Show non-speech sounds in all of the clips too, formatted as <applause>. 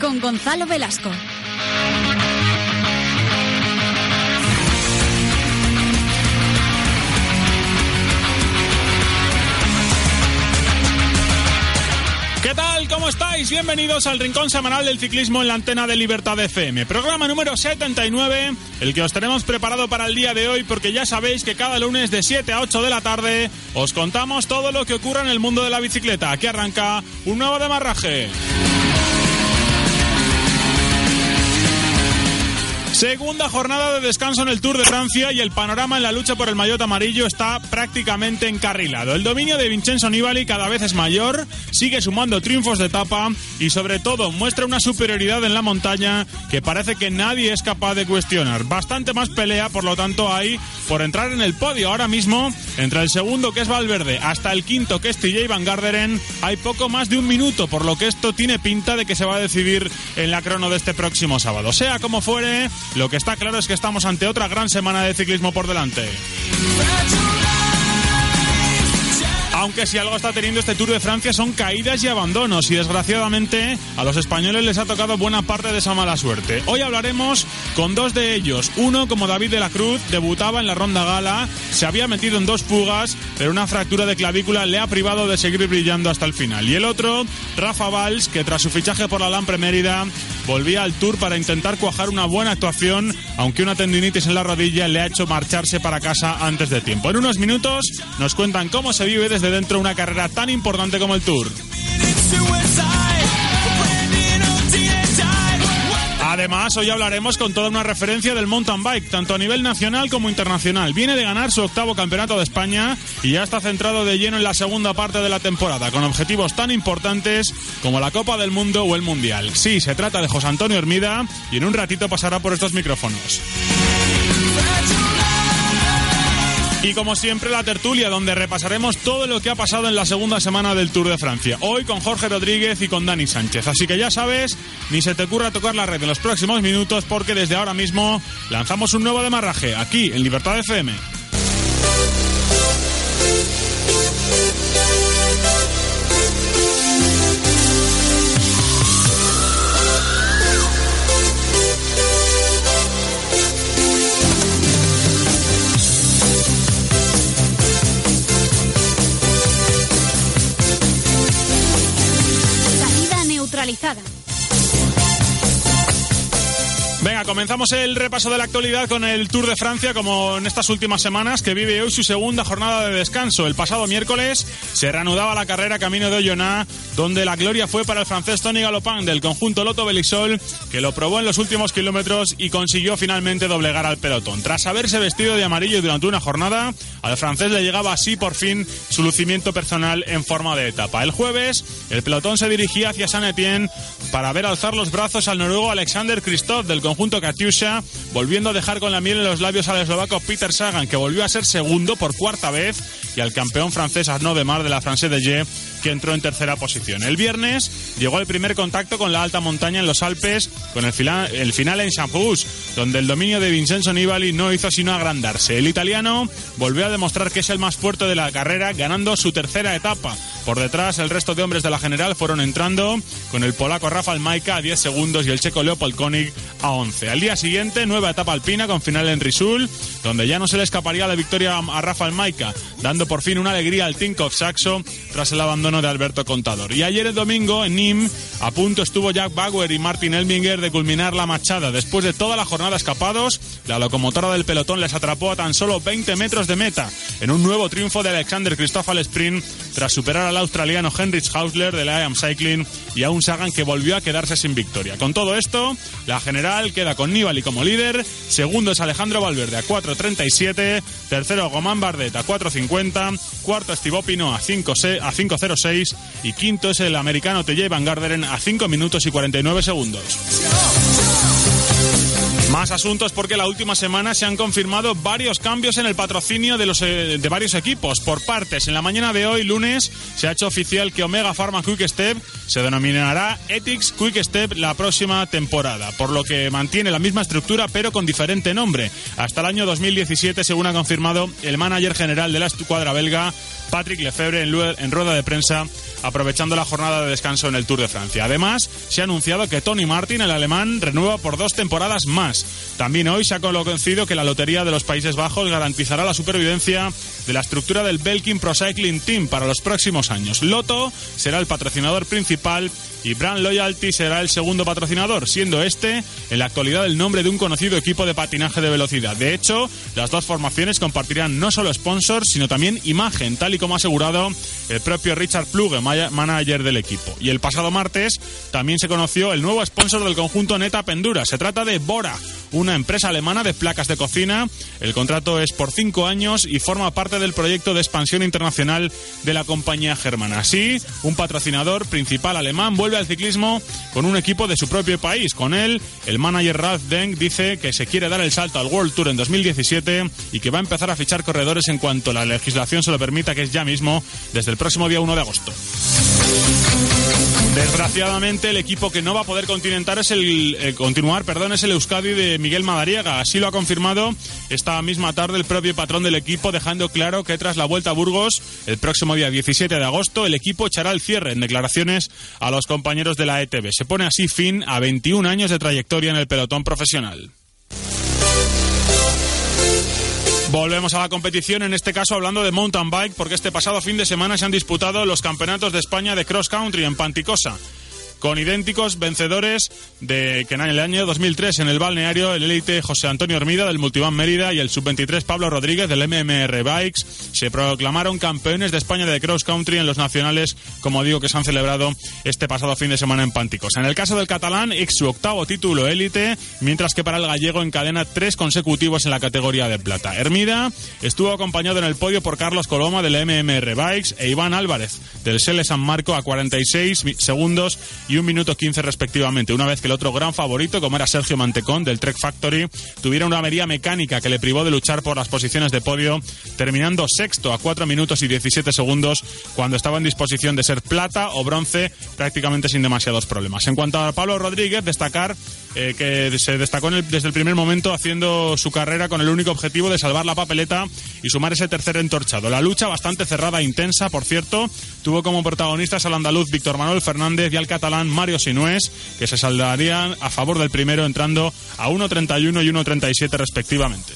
Con Gonzalo Velasco. ¿Qué tal? ¿Cómo estáis? Bienvenidos al Rincón Semanal del Ciclismo en la antena de Libertad FM. Programa número 79, el que os tenemos preparado para el día de hoy porque ya sabéis que cada lunes de 7 a 8 de la tarde os contamos todo lo que ocurre en el mundo de la bicicleta. Aquí arranca un nuevo demarraje. Segunda jornada de descanso en el Tour de Francia y el panorama en la lucha por el maillot amarillo está prácticamente encarrilado. El dominio de Vincenzo Nibali cada vez es mayor, sigue sumando triunfos de etapa y sobre todo muestra una superioridad en la montaña que parece que nadie es capaz de cuestionar. Bastante más pelea, por lo tanto, hay por entrar en el podio ahora mismo entre el segundo que es Valverde hasta el quinto que es TJ Van Garderen hay poco más de un minuto, por lo que esto tiene pinta de que se va a decidir en la crono de este próximo sábado. Sea como fuere, lo que está claro es que estamos ante otra gran semana de ciclismo por delante. Aunque si algo está teniendo este Tour de Francia son caídas y abandonos y desgraciadamente a los españoles les ha tocado buena parte de esa mala suerte. Hoy hablaremos con dos de ellos. Uno, como David de la Cruz, debutaba en la ronda gala, se había metido en dos fugas, pero una fractura de clavícula le ha privado de seguir brillando hasta el final. Y el otro, Rafa Valls, que tras su fichaje por la Lampre Mérida volvía al Tour para intentar cuajar una buena actuación, aunque una tendinitis en la rodilla le ha hecho marcharse para casa antes de tiempo. En unos minutos nos cuentan cómo se vive desde dentro de una carrera tan importante como el Tour. Además, hoy hablaremos con toda una referencia del mountain bike, tanto a nivel nacional como internacional. Viene de ganar su octavo campeonato de España y ya está centrado de lleno en la segunda parte de la temporada, con objetivos tan importantes como la Copa del Mundo o el Mundial. Sí, se trata de José Antonio Hermida y en un ratito pasará por estos micrófonos. Y como siempre, la tertulia, donde repasaremos todo lo que ha pasado en la segunda semana del Tour de Francia. Hoy con Jorge Rodríguez y con Dani Sánchez. Así que ya sabes, ni se te ocurra tocar la red en los próximos minutos, porque desde ahora mismo lanzamos un nuevo demarraje aquí en Libertad FM. Neutralizada. Comenzamos el repaso de la actualidad con el Tour de Francia, como en estas últimas semanas, que vive hoy su segunda jornada de descanso. El pasado miércoles se reanudaba la carrera camino de Oyonnax, donde la gloria fue para el francés Tony Galopin del conjunto Loto Belisol, que lo probó en los últimos kilómetros y consiguió finalmente doblegar al pelotón. Tras haberse vestido de amarillo durante una jornada, al francés le llegaba así por fin su lucimiento personal en forma de etapa. El jueves, el pelotón se dirigía hacia San Etienne para ver alzar los brazos al noruego Alexander Christoph del conjunto Katyusha, volviendo a dejar con la miel en los labios al eslovaco Peter Sagan, que volvió a ser segundo por cuarta vez, y al campeón francés Arnaud Demar de la France de G, que entró en tercera posición. El viernes llegó el primer contacto con la alta montaña en los Alpes, con el, fila- el final en donde el dominio de Vincenzo Nibali no hizo sino agrandarse. El italiano volvió a demostrar que es el más fuerte de la carrera, ganando su tercera etapa. Por detrás, el resto de hombres de la general fueron entrando, con el polaco Rafael Maika a 10 segundos y el checo Leopold Koenig a 11. Al día siguiente, nueva etapa alpina con final en Risul, donde ya no se le escaparía la victoria a Rafael Maika, dando por fin una alegría al Tinkoff Saxo tras el abandono de Alberto Contador. Y ayer el domingo, en Nîmes, a punto estuvo Jack Bauer y Martin Elminger de culminar la machada. Después de toda la jornada escapados, la locomotora del pelotón les atrapó a tan solo 20 metros de meta, en un nuevo triunfo de Alexander Christoph al sprint, tras superar al australiano Heinrich Hausler de la IAM Cycling y a un Sagan que volvió a quedarse sin victoria. Con todo esto, la general queda con Nibali como líder, segundo es Alejandro Valverde a 4.37, tercero Gomán Bardet a 4.50, cuarto es Thibaut a 5 se- a 5.06 y quinto es el americano TJ Van Garderen a 5 minutos y 49 segundos. Más asuntos porque la última semana se han confirmado varios cambios en el patrocinio de, los, eh, de varios equipos. Por partes, en la mañana de hoy, lunes, se ha hecho oficial que Omega Pharma Quick Step se denominará Ethics Quick Step la próxima temporada, por lo que mantiene la misma estructura pero con diferente nombre. Hasta el año 2017, según ha confirmado el manager general de la escuadra belga, Patrick Lefebvre, en, rueda de prensa aprovechando la jornada de descanso en el Tour de Francia. Además, se ha anunciado que Tony Martin, el alemán, renueva por dos temporadas más. También hoy se ha conocido que la Lotería de los Países Bajos garantizará la supervivencia de la estructura del Belkin Pro Cycling Team para los próximos años. Loto será el patrocinador principal y Brand Loyalty será el segundo patrocinador, siendo este en la actualidad el nombre de un conocido equipo de patinaje de velocidad. De hecho, las dos formaciones compartirán no solo sponsors, sino también imagen, tal y como ha asegurado el propio Richard Pluge, manager del equipo. Y el pasado martes también se conoció el nuevo sponsor del conjunto Neta Pendura. Se trata de Bora, una empresa alemana de placas de cocina. El contrato es por cinco años y forma parte del proyecto de expansión internacional de la compañía germana. Así, un patrocinador principal alemán vuelve al ciclismo con un equipo de su propio país. Con él, el manager Ralf Denk dice que se quiere dar el salto al World Tour en 2017 y que va a empezar a fichar corredores en cuanto la legislación se lo permita, que es ya mismo, desde el próximo día 1 de agosto. Desgraciadamente, el equipo que no va a poder continentar es el, eh, continuar perdón, es el Euskadi de Miguel Madariaga. Así lo ha confirmado esta misma tarde el propio patrón del equipo, dejando claro que tras la vuelta a Burgos, el próximo día 17 de agosto, el equipo echará el cierre en declaraciones a los compañeros de la ETB. Se pone así fin a 21 años de trayectoria en el pelotón profesional. Volvemos a la competición, en este caso hablando de mountain bike, porque este pasado fin de semana se han disputado los campeonatos de España de cross country en Panticosa con idénticos vencedores de que en el año 2003 en el balneario el élite José Antonio Hermida del Multivan Mérida y el sub-23 Pablo Rodríguez del MMR Bikes se proclamaron campeones de España de cross country en los nacionales, como digo, que se han celebrado este pasado fin de semana en Pánticos. En el caso del catalán, ex su octavo título élite, mientras que para el gallego encadena tres consecutivos en la categoría de plata. Hermida estuvo acompañado en el podio por Carlos Coloma del MMR Bikes e Iván Álvarez del Sele San Marco a 46 segundos y un minuto 15 respectivamente, una vez que el otro gran favorito, como era Sergio Mantecón del Trek Factory, tuviera una avería mecánica que le privó de luchar por las posiciones de podio, terminando sexto a 4 minutos y 17 segundos cuando estaba en disposición de ser plata o bronce prácticamente sin demasiados problemas. En cuanto a Pablo Rodríguez, destacar eh, que se destacó desde el primer momento haciendo su carrera con el único objetivo de salvar la papeleta y sumar ese tercer entorchado. La lucha bastante cerrada e intensa, por cierto, tuvo como protagonistas al andaluz Víctor Manuel Fernández y al catalán Mario Sinués, que se saldarían a favor del primero entrando a 1.31 y 1.37 respectivamente.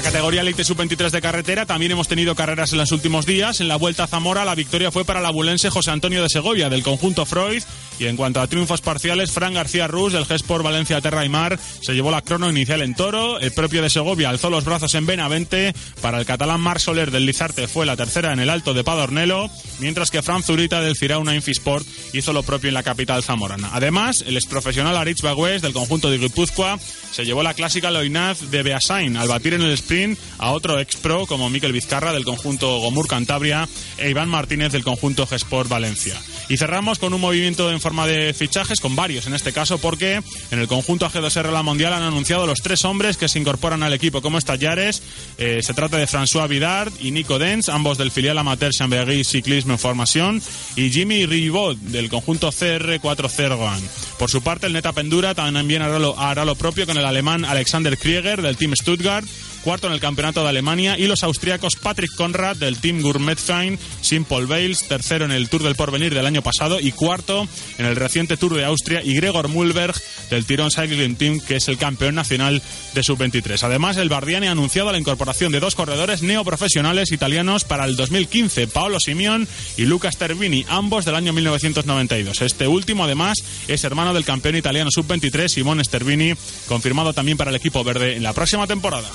La categoría Elite Sub-23 de carretera también hemos tenido carreras en los últimos días. En la Vuelta a Zamora la victoria fue para el abulense José Antonio de Segovia del conjunto Freud y en cuanto a triunfos parciales, Fran García Rus del Gesport Valencia Terra y Mar se llevó la crono inicial en Toro. El propio de Segovia alzó los brazos en Benavente. Para el catalán Mar Soler del Lizarte fue la tercera en el Alto de Padornelo, mientras que Fran Zurita del Cirauna Infisport hizo lo propio en la capital zamorana. Además, el exprofesional Aritz Bagüez del conjunto de Guipúzcoa se llevó la clásica Loinaz de Beasain al batir en el sprint a otro ex pro como Miquel Vizcarra del conjunto Gomur Cantabria e Iván Martínez del conjunto Gesport Valencia. Y cerramos con un movimiento en forma de fichajes, con varios en este caso, porque en el conjunto AG2R La Mundial han anunciado los tres hombres que se incorporan al equipo como estallares. Eh, se trata de François Vidard y Nico Dens, ambos del filial amateur Chambéry Ciclisme en Formación, y Jimmy Ribot del conjunto CR4 Zergoan. Por su parte, el Neta Pendura también hará lo, hará lo propio con el alemán Alexander Krieger del Team Stuttgart cuarto en el Campeonato de Alemania, y los austríacos Patrick Conrad del Team Gourmetfein, Simple Bales, tercero en el Tour del Porvenir del año pasado y cuarto en el reciente Tour de Austria, y Gregor Mulberg del Tirón Cycling Team, que es el campeón nacional de sub-23. Además, el Bardiani ha anunciado la incorporación de dos corredores neoprofesionales italianos para el 2015, Paolo Simeón y Lucas Tervini, ambos del año 1992. Este último, además, es hermano del campeón italiano sub-23, Simone Stervini, confirmado también para el equipo verde en la próxima temporada.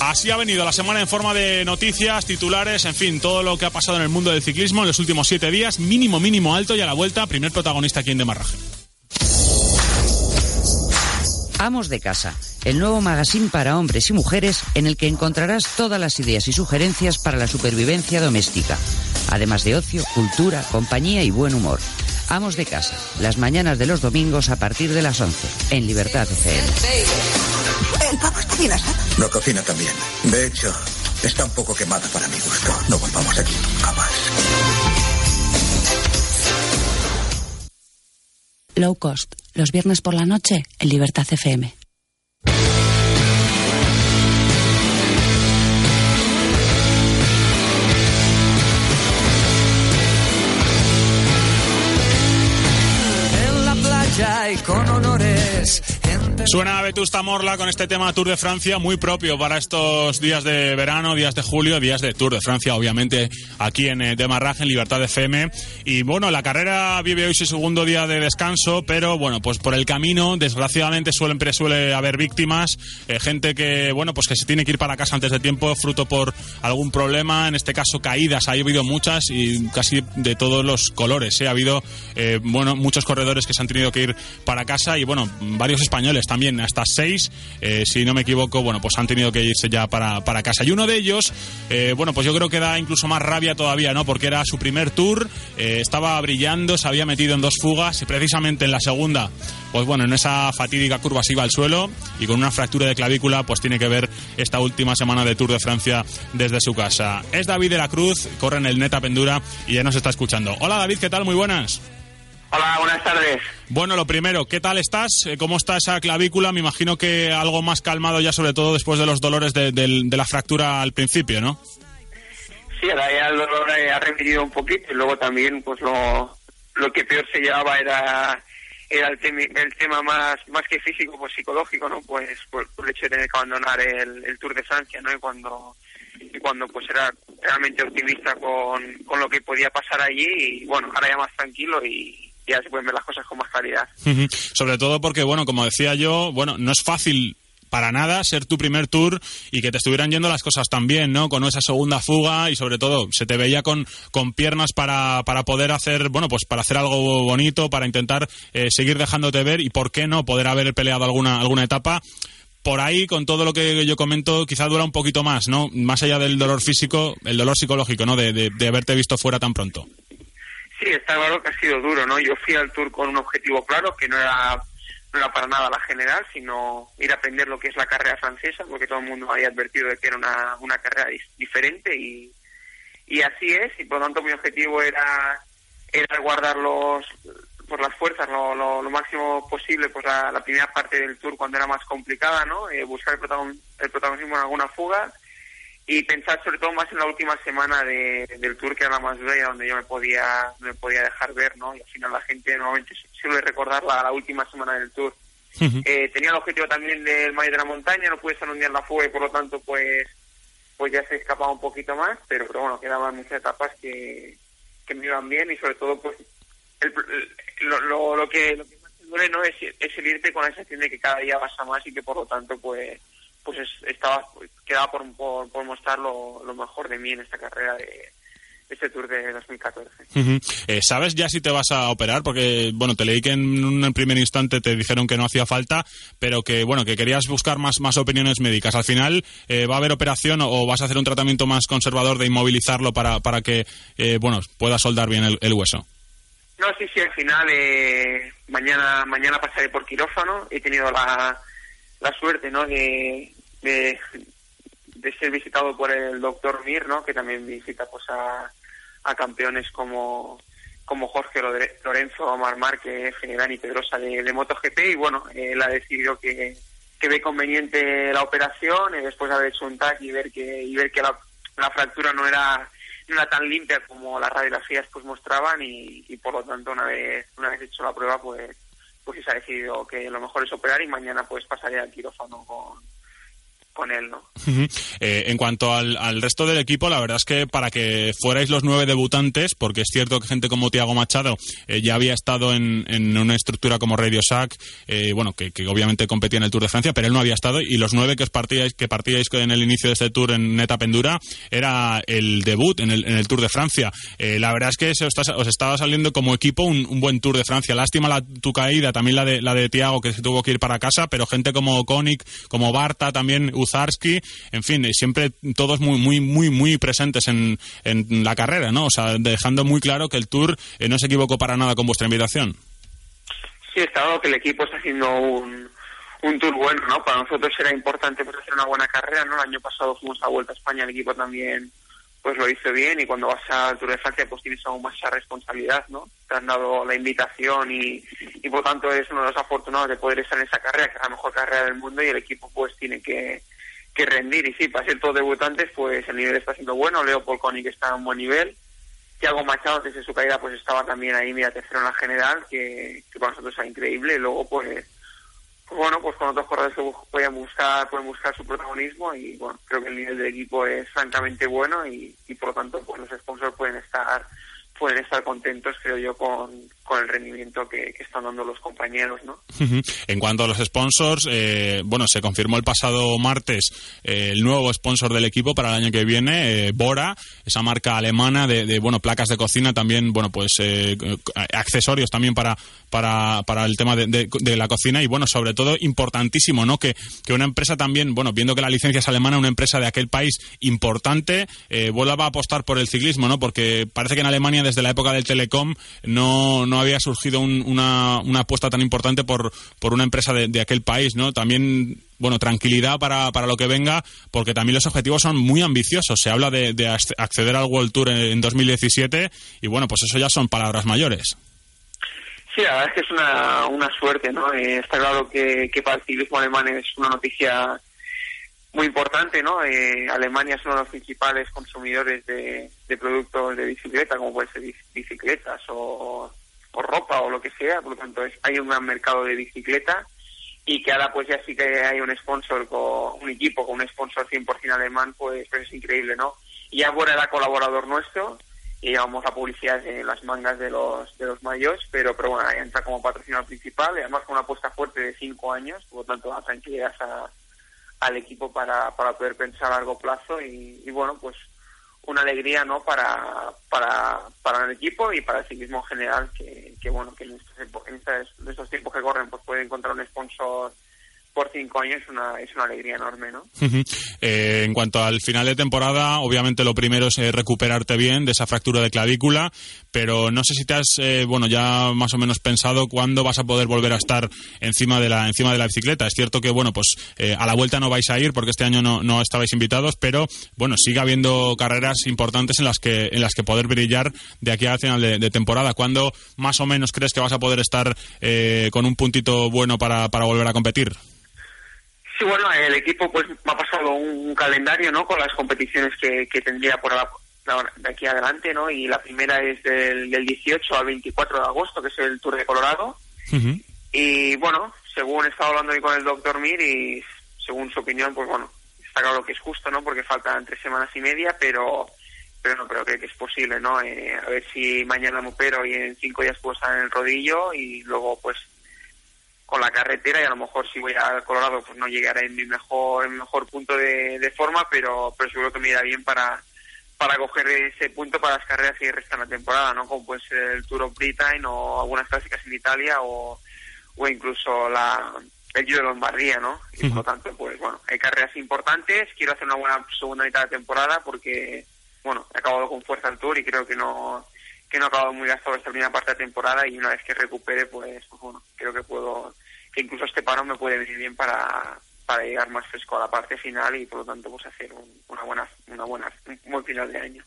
Así ha venido la semana en forma de noticias, titulares, en fin, todo lo que ha pasado en el mundo del ciclismo en los últimos siete días, mínimo, mínimo alto y a la vuelta, primer protagonista aquí en Demarraje. Amos de Casa, el nuevo magazine para hombres y mujeres en el que encontrarás todas las ideas y sugerencias para la supervivencia doméstica, además de ocio, cultura, compañía y buen humor. Amos de Casa, las mañanas de los domingos a partir de las 11, en Libertad FM. ¿El pavo está bien asado? Lo cocina también. De hecho, está un poco quemada para mi gusto. No volvamos aquí nunca más. Low Cost, los viernes por la noche en Libertad FM. con honores. Suena Vetusta Morla con este tema Tour de Francia, muy propio para estos días de verano, días de julio, días de Tour de Francia, obviamente aquí en eh, Demarraje, en Libertad FM. Y bueno, la carrera vive hoy su segundo día de descanso, pero bueno, pues por el camino, desgraciadamente suele, suele haber víctimas, eh, gente que, bueno, pues que se tiene que ir para casa antes de tiempo, fruto por algún problema, en este caso caídas, ha habido muchas y casi de todos los colores. ¿eh? Ha habido, bueno, muchos corredores que se han tenido que ir para casa y bueno, varios españoles también también hasta seis, eh, si no me equivoco, bueno, pues han tenido que irse ya para, para casa. Y uno de ellos, eh, bueno, pues yo creo que da incluso más rabia todavía, ¿no? Porque era su primer tour, eh, estaba brillando, se había metido en dos fugas y precisamente en la segunda, pues bueno, en esa fatídica curva se iba al suelo y con una fractura de clavícula, pues tiene que ver esta última semana de Tour de Francia desde su casa. Es David de la Cruz, corre en el Neta Pendura y ya nos está escuchando. Hola David, ¿qué tal? Muy buenas. Hola, buenas tardes. Bueno, lo primero, ¿qué tal estás? Eh, ¿Cómo está esa clavícula? Me imagino que algo más calmado ya, sobre todo después de los dolores de, la fractura al principio, ¿no? Sí, ahora ya el dolor ha remitido un poquito y luego también, pues lo, lo que peor se llevaba era era el, el tema más más que físico, pues psicológico, ¿no? Pues por, el hecho de tener que abandonar el, el Tour de Francia, ¿no? Y cuando y cuando pues era realmente optimista con, con lo que podía pasar allí y bueno, ahora ya más tranquilo y, ya se pueden ver las cosas con más claridad. Sobre todo porque, bueno, como decía yo, bueno, no es fácil para nada ser tu primer tour y que te estuvieran yendo las cosas tan bien, ¿no? Con esa segunda fuga y sobre todo se te veía con, con piernas para, para poder hacer, bueno, pues para hacer algo bonito, para intentar eh, seguir dejándote ver y por qué no poder haber peleado alguna, alguna etapa. Por ahí, con todo lo que yo comento, quizá dura un poquito más, ¿no? Más allá del dolor físico, el dolor psicológico, ¿no? De, de, de haberte visto fuera tan pronto. Sí, está claro que ha sido duro, ¿no? Yo fui al Tour con un objetivo claro, que no era, no era para nada la general, sino ir a aprender lo que es la carrera francesa, porque todo el mundo había advertido de que era una, una carrera diferente y, y así es, y por lo tanto mi objetivo era, era guardar los, por las fuerzas lo, lo, máximo posible pues la, primera parte del tour cuando era más complicada no eh, buscar el, el protagonismo en alguna fuga y pensar sobre todo más en la última semana de, del tour que era la más y donde yo me podía me podía dejar ver no y al final la gente normalmente suele recordar la, última semana del tour. Eh, tenía el objetivo también del Mayo de la Montaña no pude estar un día en la fuga y por lo tanto pues pues ya se escapaba un poquito más pero pero bueno quedaban muchas etapas que, que me iban bien y sobre todo pues el, lo, lo, lo, que lo que más duele no es, es el irte con la sensación de que cada día vas a más y que por lo tanto pues pues estaba quedaba por, por, por mostrar lo, mejor de mí en esta carrera de este Tour de 2014. Eh, ¿Sabes ya si te vas a operar? Porque, bueno, te leí que en un primer instante te dijeron que no hacía falta, pero que, bueno, que querías buscar más, más opiniones médicas. ¿Al final eh, va a haber operación o vas a hacer un tratamiento más conservador de inmovilizarlo para, para que, eh, bueno, pueda soldar bien el, hueso? No, sí, sí, al final mañana mañana pasaré por quirófano. He tenido la, la suerte, ¿no?, de, de, ser visitado por el doctor Mir, ¿no? que también visita pues a, campeones como como Jorge Lorenzo, Omar Márquez, y Pedrosa de, de MotoGP y bueno, él ha decidido que, que ve conveniente la operación y después de haber hecho un TAC y ver que y ver que la, la fractura no era no era tan limpia como las radiografías pues mostraban y, y por lo tanto una vez una vez hecho la prueba pues pues se ha decidido que lo mejor es operar y mañana pues pasaría al quirófano con, Eh, en cuanto al, al, resto del equipo, la verdad es que para que fuerais los nueve debutantes, porque es cierto que gente como Tiago Machado eh, ya había estado en, en, una estructura como Radio Sac, eh, bueno, que, que, obviamente competía en el Tour de Francia, pero él no había estado, y los nueve que os partíais, que partíais en el inicio de este Tour en Neta Pendura, era el debut en el, en el Tour de Francia. la verdad es que os, os, estaba saliendo como equipo un, un, buen Tour de Francia. Lástima la, tu caída, también la de, la de Tiago, que se tuvo que ir para casa, pero gente como Koenig, como Barta, también Zarsky, en fin, eh, siempre todos muy, muy, muy, muy presentes en, en la carrera, ¿no? O sea, dejando muy claro que el Tour eh, no se equivocó para nada con vuestra invitación. Sí, está claro que el equipo está haciendo un, un tour bueno, ¿no? Para nosotros era importante pues hacer una buena carrera, ¿no? El año pasado fuimos a Vuelta a España, el equipo también pues lo hizo bien y cuando vas al Tour de Francia pues tienes aún más esa responsabilidad, ¿no? Te han dado la invitación y, y por tanto eres uno de los afortunados de poder estar en esa carrera, que es la mejor carrera del mundo y el equipo pues tiene que, que rendir. Y sí, para ser todos debutantes, pues el nivel está siendo bueno. Leo Polconi, que está a un buen nivel. Thiago Machado, desde su caída, pues estaba también ahí, mira, tercero en la general, que, que para nosotros es increíble. Y luego, pues, pues bueno, pues con otros corredores que pueden buscar, pueden buscar su protagonismo y bueno, creo que el nivel del equipo es francamente bueno y, y por lo tanto pues los sponsors pueden estar pueden estar contentos, creo yo, con, con el rendimiento que, están dando los compañeros, ¿no? En cuanto a los sponsors, eh, bueno, se confirmó el pasado martes eh, el nuevo sponsor del equipo para el año que viene, eh, Bora, esa marca alemana de, bueno, placas de cocina, también, bueno, pues accesorios también para, para, para el tema de, la cocina y, bueno, sobre todo importantísimo, ¿no? Que, que una empresa también, bueno, viendo que la licencia es alemana, una empresa de aquel país importante, vuelva a apostar por el ciclismo, ¿no? Porque parece que en Alemania desde la época del Telecom no había surgido una, una, apuesta tan importante por, por una empresa de, aquel país, ¿no? También bueno, tranquilidad para, para lo que venga, porque también los objetivos son muy ambiciosos. Se habla de, de acceder al World Tour en, 2017 y bueno, pues eso ya son palabras mayores. Sí, la verdad es que es una, una suerte, ¿no? Eh, está claro que, que para el ciclismo alemán es una noticia muy importante, ¿no? Eh, Alemania es uno de los principales consumidores de, productos de bicicleta, como pueden ser bicicletas o, ropa o lo que sea, por lo tanto es, hay un gran mercado de bicicleta y que ahora pues ya sí que hay un sponsor, con un equipo con un sponsor 100% alemán, pues, pues, es increíble, ¿no? Y ahora era colaborador nuestro y llevamos la publicidad en las mangas de los de los mayos, pero pero bueno, entra como patrocinador principal y además con una apuesta fuerte de cinco años, por lo tanto la tranquilidad a al equipo para, para poder pensar a largo plazo y, bueno, pues una alegría no para, para, para el equipo y para el ciclismo en general que, que bueno que en estos, en estos tiempos que corren pues puede encontrar un sponsor por cinco años una, es una alegría enorme, ¿no? Eh, en cuanto al final de temporada, obviamente lo primero es eh, recuperarte bien de esa fractura de clavícula, pero no sé si te has, eh, bueno, ya más o menos pensado cuándo vas a poder volver a estar encima de la, encima de la bicicleta. Es cierto que, bueno, pues a la vuelta no vais a ir porque este año no, no estabais invitados, pero, bueno, sigue habiendo carreras importantes en las que, en las que poder brillar de aquí al final de, temporada. ¿Cuándo más o menos crees que vas a poder estar con un puntito bueno para, para volver a competir? Sí, bueno, el equipo pues ha pasado un, calendario, ¿no? Con las competiciones que, que tendría por de aquí adelante, ¿no? Y la primera es del, 18 al 24 de agosto, que es el Tour de Colorado. Y bueno, según he estado hablando hoy con el doctor Mir y según su opinión, pues bueno, está claro que es justo, ¿no? Porque faltan tres semanas y media, pero pero no creo que, es posible, ¿no? Eh, a ver si mañana me opero y en cinco días puedo estar en el rodillo y luego pues con la carretera y a lo mejor si voy al Colorado pues no llegaré en mi mejor en mejor punto de, forma pero pero seguro que me irá bien para para coger ese punto para las carreras que restan la temporada no como puede ser el Tour of Britain o algunas clásicas en Italia o, o incluso la el Giro de Lombardía no y por lo tanto pues bueno hay carreras importantes. Quiero hacer una buena segunda mitad de temporada porque bueno he acabado con fuerza el Tour y creo que no que no ha acabado muy gastado esta primera parte de temporada y una vez que recupere, pues, pues, bueno, creo que puedo, que incluso este paro me puede venir bien para, para llegar más fresco a la parte final y por lo tanto pues hacer una buena una buena un buen final de año.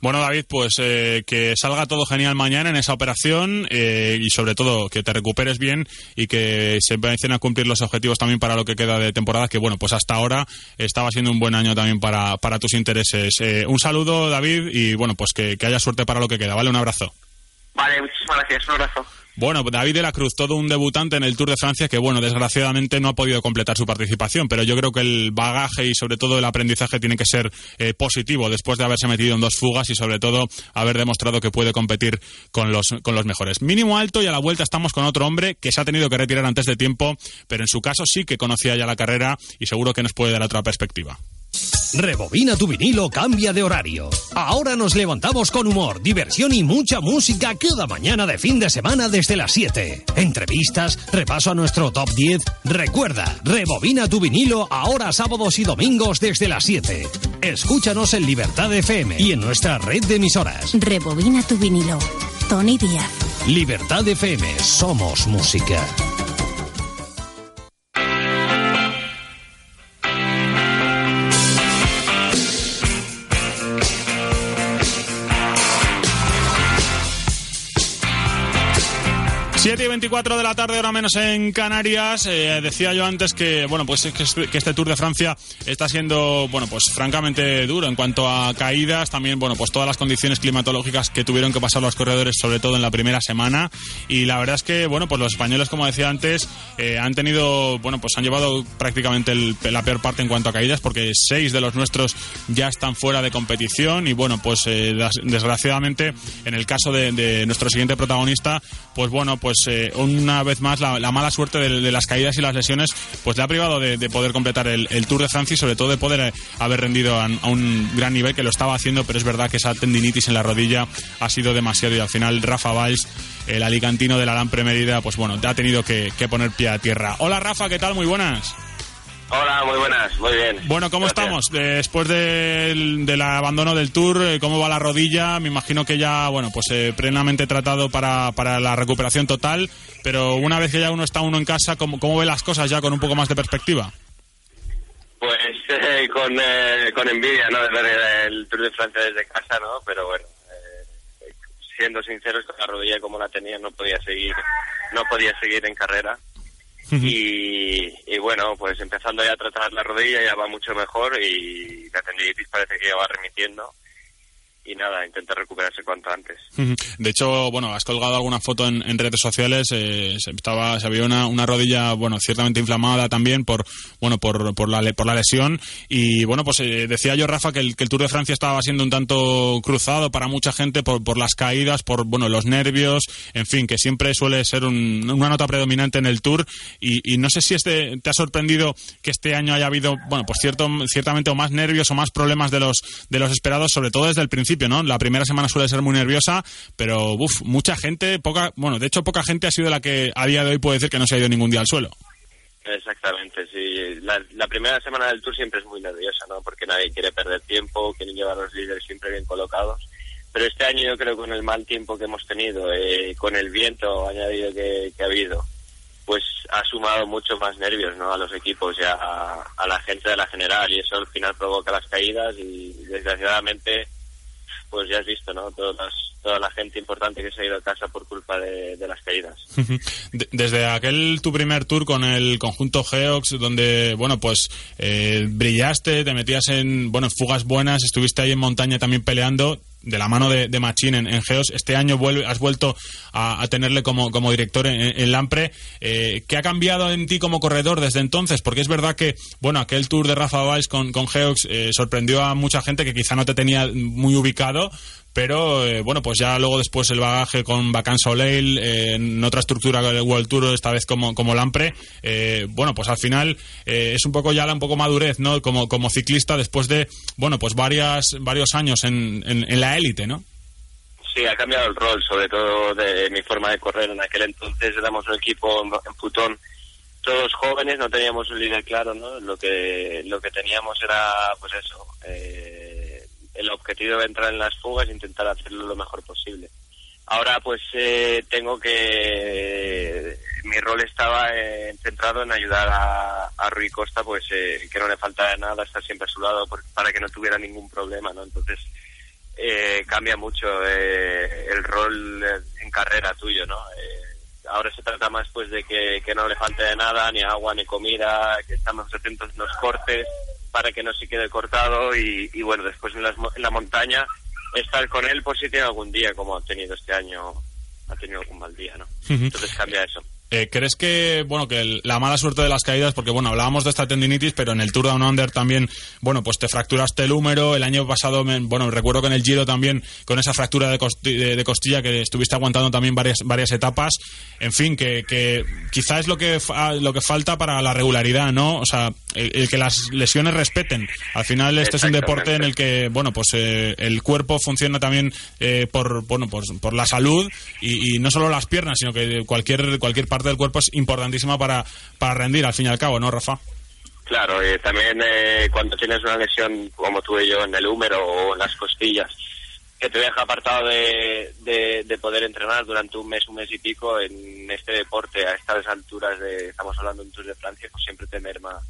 Bueno David pues eh, que salga todo genial mañana en esa operación eh, y sobre todo que te recuperes bien y que se empiecen a cumplir los objetivos también para lo que queda de temporada que bueno pues hasta ahora estaba siendo un buen año también para, para tus intereses. Eh, un saludo David y bueno pues que, que haya suerte para lo que queda vale un abrazo vale muchísimas gracias un abrazo bueno, David de la Cruz, todo un debutante en el Tour de Francia que, bueno, desgraciadamente no ha podido completar su participación, pero yo creo que el bagaje y sobre todo el aprendizaje tiene que ser eh, positivo después de haberse metido en dos fugas y sobre todo haber demostrado que puede competir con los, con los mejores. Mínimo alto y a la vuelta estamos con otro hombre que se ha tenido que retirar antes de tiempo, pero en su caso sí que conocía ya la carrera y seguro que nos puede dar otra perspectiva. Rebobina tu vinilo, cambia de horario. Ahora nos levantamos con humor, diversión y mucha música cada mañana de fin de semana desde las 7. Entrevistas, repaso a nuestro top 10. Recuerda, rebobina tu vinilo ahora sábados y domingos desde las 7. Escúchanos en Libertad FM y en nuestra red de emisoras. Rebobina tu vinilo. Tony Díaz. Libertad FM, somos música. 7 y 24 de la tarde, ahora menos en Canarias. Eh, decía yo antes que, bueno, pues este, que este Tour de Francia está siendo, bueno, pues francamente duro en cuanto a caídas. También, bueno, pues todas las condiciones climatológicas que tuvieron que pasar los corredores, sobre todo en la primera semana. Y la verdad es que, bueno, pues los españoles, como decía antes, eh, han tenido, bueno, pues han llevado prácticamente el- la peor parte en cuanto a caídas, porque seis de los nuestros ya están fuera de competición. Y bueno, pues eh, desgraciadamente, en el caso de, de nuestro siguiente protagonista, pues bueno, pues eh, una vez más la, la mala suerte de, las caídas y las lesiones, pues le ha privado de, de poder completar el, Tour de Francia y sobre todo de poder eh, haber rendido a, un gran nivel que lo estaba haciendo, pero es verdad que esa tendinitis en la rodilla ha sido demasiado y al final Rafa Valls, el alicantino de la Lampre Merida, pues bueno, ha tenido que poner pie a tierra. Hola Rafa, ¿qué tal? Muy buenas. Hola, muy buenas, muy bien. Bueno, ¿cómo Gracias. estamos? Después del, del abandono del Tour, eh, ¿cómo va la rodilla? Me imagino que ya, bueno, pues eh, plenamente tratado para, para la recuperación total, pero una vez que ya uno está uno en casa, ¿cómo, ¿cómo ve las cosas ya con un poco más de perspectiva? Pues <laughs> eh, con, eh, con envidia, ¿no? De ver el Tour de Francia desde casa, ¿no? Pero bueno, eh, siendo sinceros, con la rodilla como la tenía no podía seguir, no podía seguir en carrera. Y, y bueno, pues empezando ya a tratar la rodilla ya va mucho mejor y la tendinitis parece que ya va remitiendo. Y nada, intenta recuperarse cuanto antes. De hecho, bueno, has colgado alguna foto en, en redes sociales. eh, estaba, se había una, una rodilla, bueno, ciertamente inflamada también por, bueno, por, por la por la lesión. Y bueno, pues eh, decía yo, Rafa, que el, que el Tour de Francia estaba siendo un tanto cruzado para mucha gente por, por las caídas, por, bueno, los nervios, en fin, que siempre suele ser un- una nota predominante en el Tour. Y, y no sé si este te ha sorprendido que este año haya habido, bueno, pues cierto, ciertamente o más nervios o más problemas de los, de los esperados, sobre todo desde el principio, La primera semana suele ser muy nerviosa, pero uf, mucha gente, poca, bueno, de hecho poca gente ha sido la que a día de hoy puede decir que no se ha ido ningún día al suelo. Exactamente, sí. La, primera semana del Tour siempre es muy nerviosa, ¿no? Porque nadie quiere perder tiempo, quieren llevar a los líderes siempre bien colocados. Pero este año yo creo que con el mal tiempo que hemos tenido, eh, con el viento añadido que, ha habido, pues ha sumado mucho más nervios, ¿no? A los equipos y a la gente de la general y eso al final provoca las caídas y desgraciadamente, pues ya has visto, ¿no? Todas toda la gente importante que se ha ido a casa por culpa de, de las caídas. <laughs> De- Desde aquel tu primer tour con el conjunto Geox, donde, bueno, pues eh, brillaste, te metías en, bueno, en fugas buenas, estuviste ahí en montaña también peleando, de la mano de, de Machín en, en Geos. Este año has vuelto a, a tenerle como, como director en, en Lampre. Eh, ¿Qué ha cambiado en ti como corredor desde entonces? Porque es verdad que, bueno, aquel tour de Rafa Valls con, con Geox eh, sorprendió a mucha gente que quizá no te tenía muy ubicado. Pero eh, bueno, pues ya luego después el bagaje con Bacan Soleil, eh, en otra estructura del World Tour, esta vez como, como Lampre, eh, bueno, pues al final eh, es un poco ya la un poco madurez, ¿no? Como, como ciclista después de, bueno, pues varias, varios años en, en, la élite, ¿no? Sí, ha cambiado el rol, sobre todo de mi forma de correr. En aquel entonces éramos un equipo en Putón, todos jóvenes, no teníamos un líder claro, ¿no? Lo que, lo que teníamos era, pues eso, eh, el objetivo de entrar en las fugas e intentar hacerlo lo mejor posible. Ahora, pues eh, tengo que. Mi rol estaba eh, centrado en ayudar a, a Rui Costa, pues eh, que no le faltara nada, estar siempre a su lado por- para que no tuviera ningún problema, ¿no? Entonces, eh, cambia mucho eh, el rol en carrera tuyo, ¿no? Ahora se trata más pues de que, que no le falte de nada, ni agua, ni comida, que estamos atentos en los cortes para que no se quede cortado y, y bueno, después en, mo- en la montaña estar con él por si tiene algún día como ha tenido este año, ha tenido algún mal día, ¿no? Entonces cambia eso. Eh, ¿Crees que, bueno, que el- la mala suerte de las caídas, porque bueno, hablábamos de esta tendinitis, pero en el Tour Down Under también, bueno, pues te fracturaste el húmero, el año pasado, me- bueno, recuerdo que en el Giro también, con esa fractura de, costi- de- de costilla que estuviste aguantando también varias, varias etapas, en fin, que, que quizá es lo que, fa- lo que falta para la regularidad, ¿no? O sea, el, el que las lesiones respeten. Al final este es un deporte en el que, bueno, pues eh, el cuerpo funciona también eh, por, bueno, por, por la salud y, y no solo las piernas, sino que cualquier, cualquier parte del cuerpo es importantísima para, para rendir, al fin y al cabo, ¿no, Rafa? Claro, y también eh, cuando tienes una lesión como tuve yo en el húmero o en las costillas, que te deja apartado de, de, de poder entrenar durante un mes, un mes y pico en este deporte a estas alturas de, estamos hablando de un Tour de Francia, pues siempre te merma,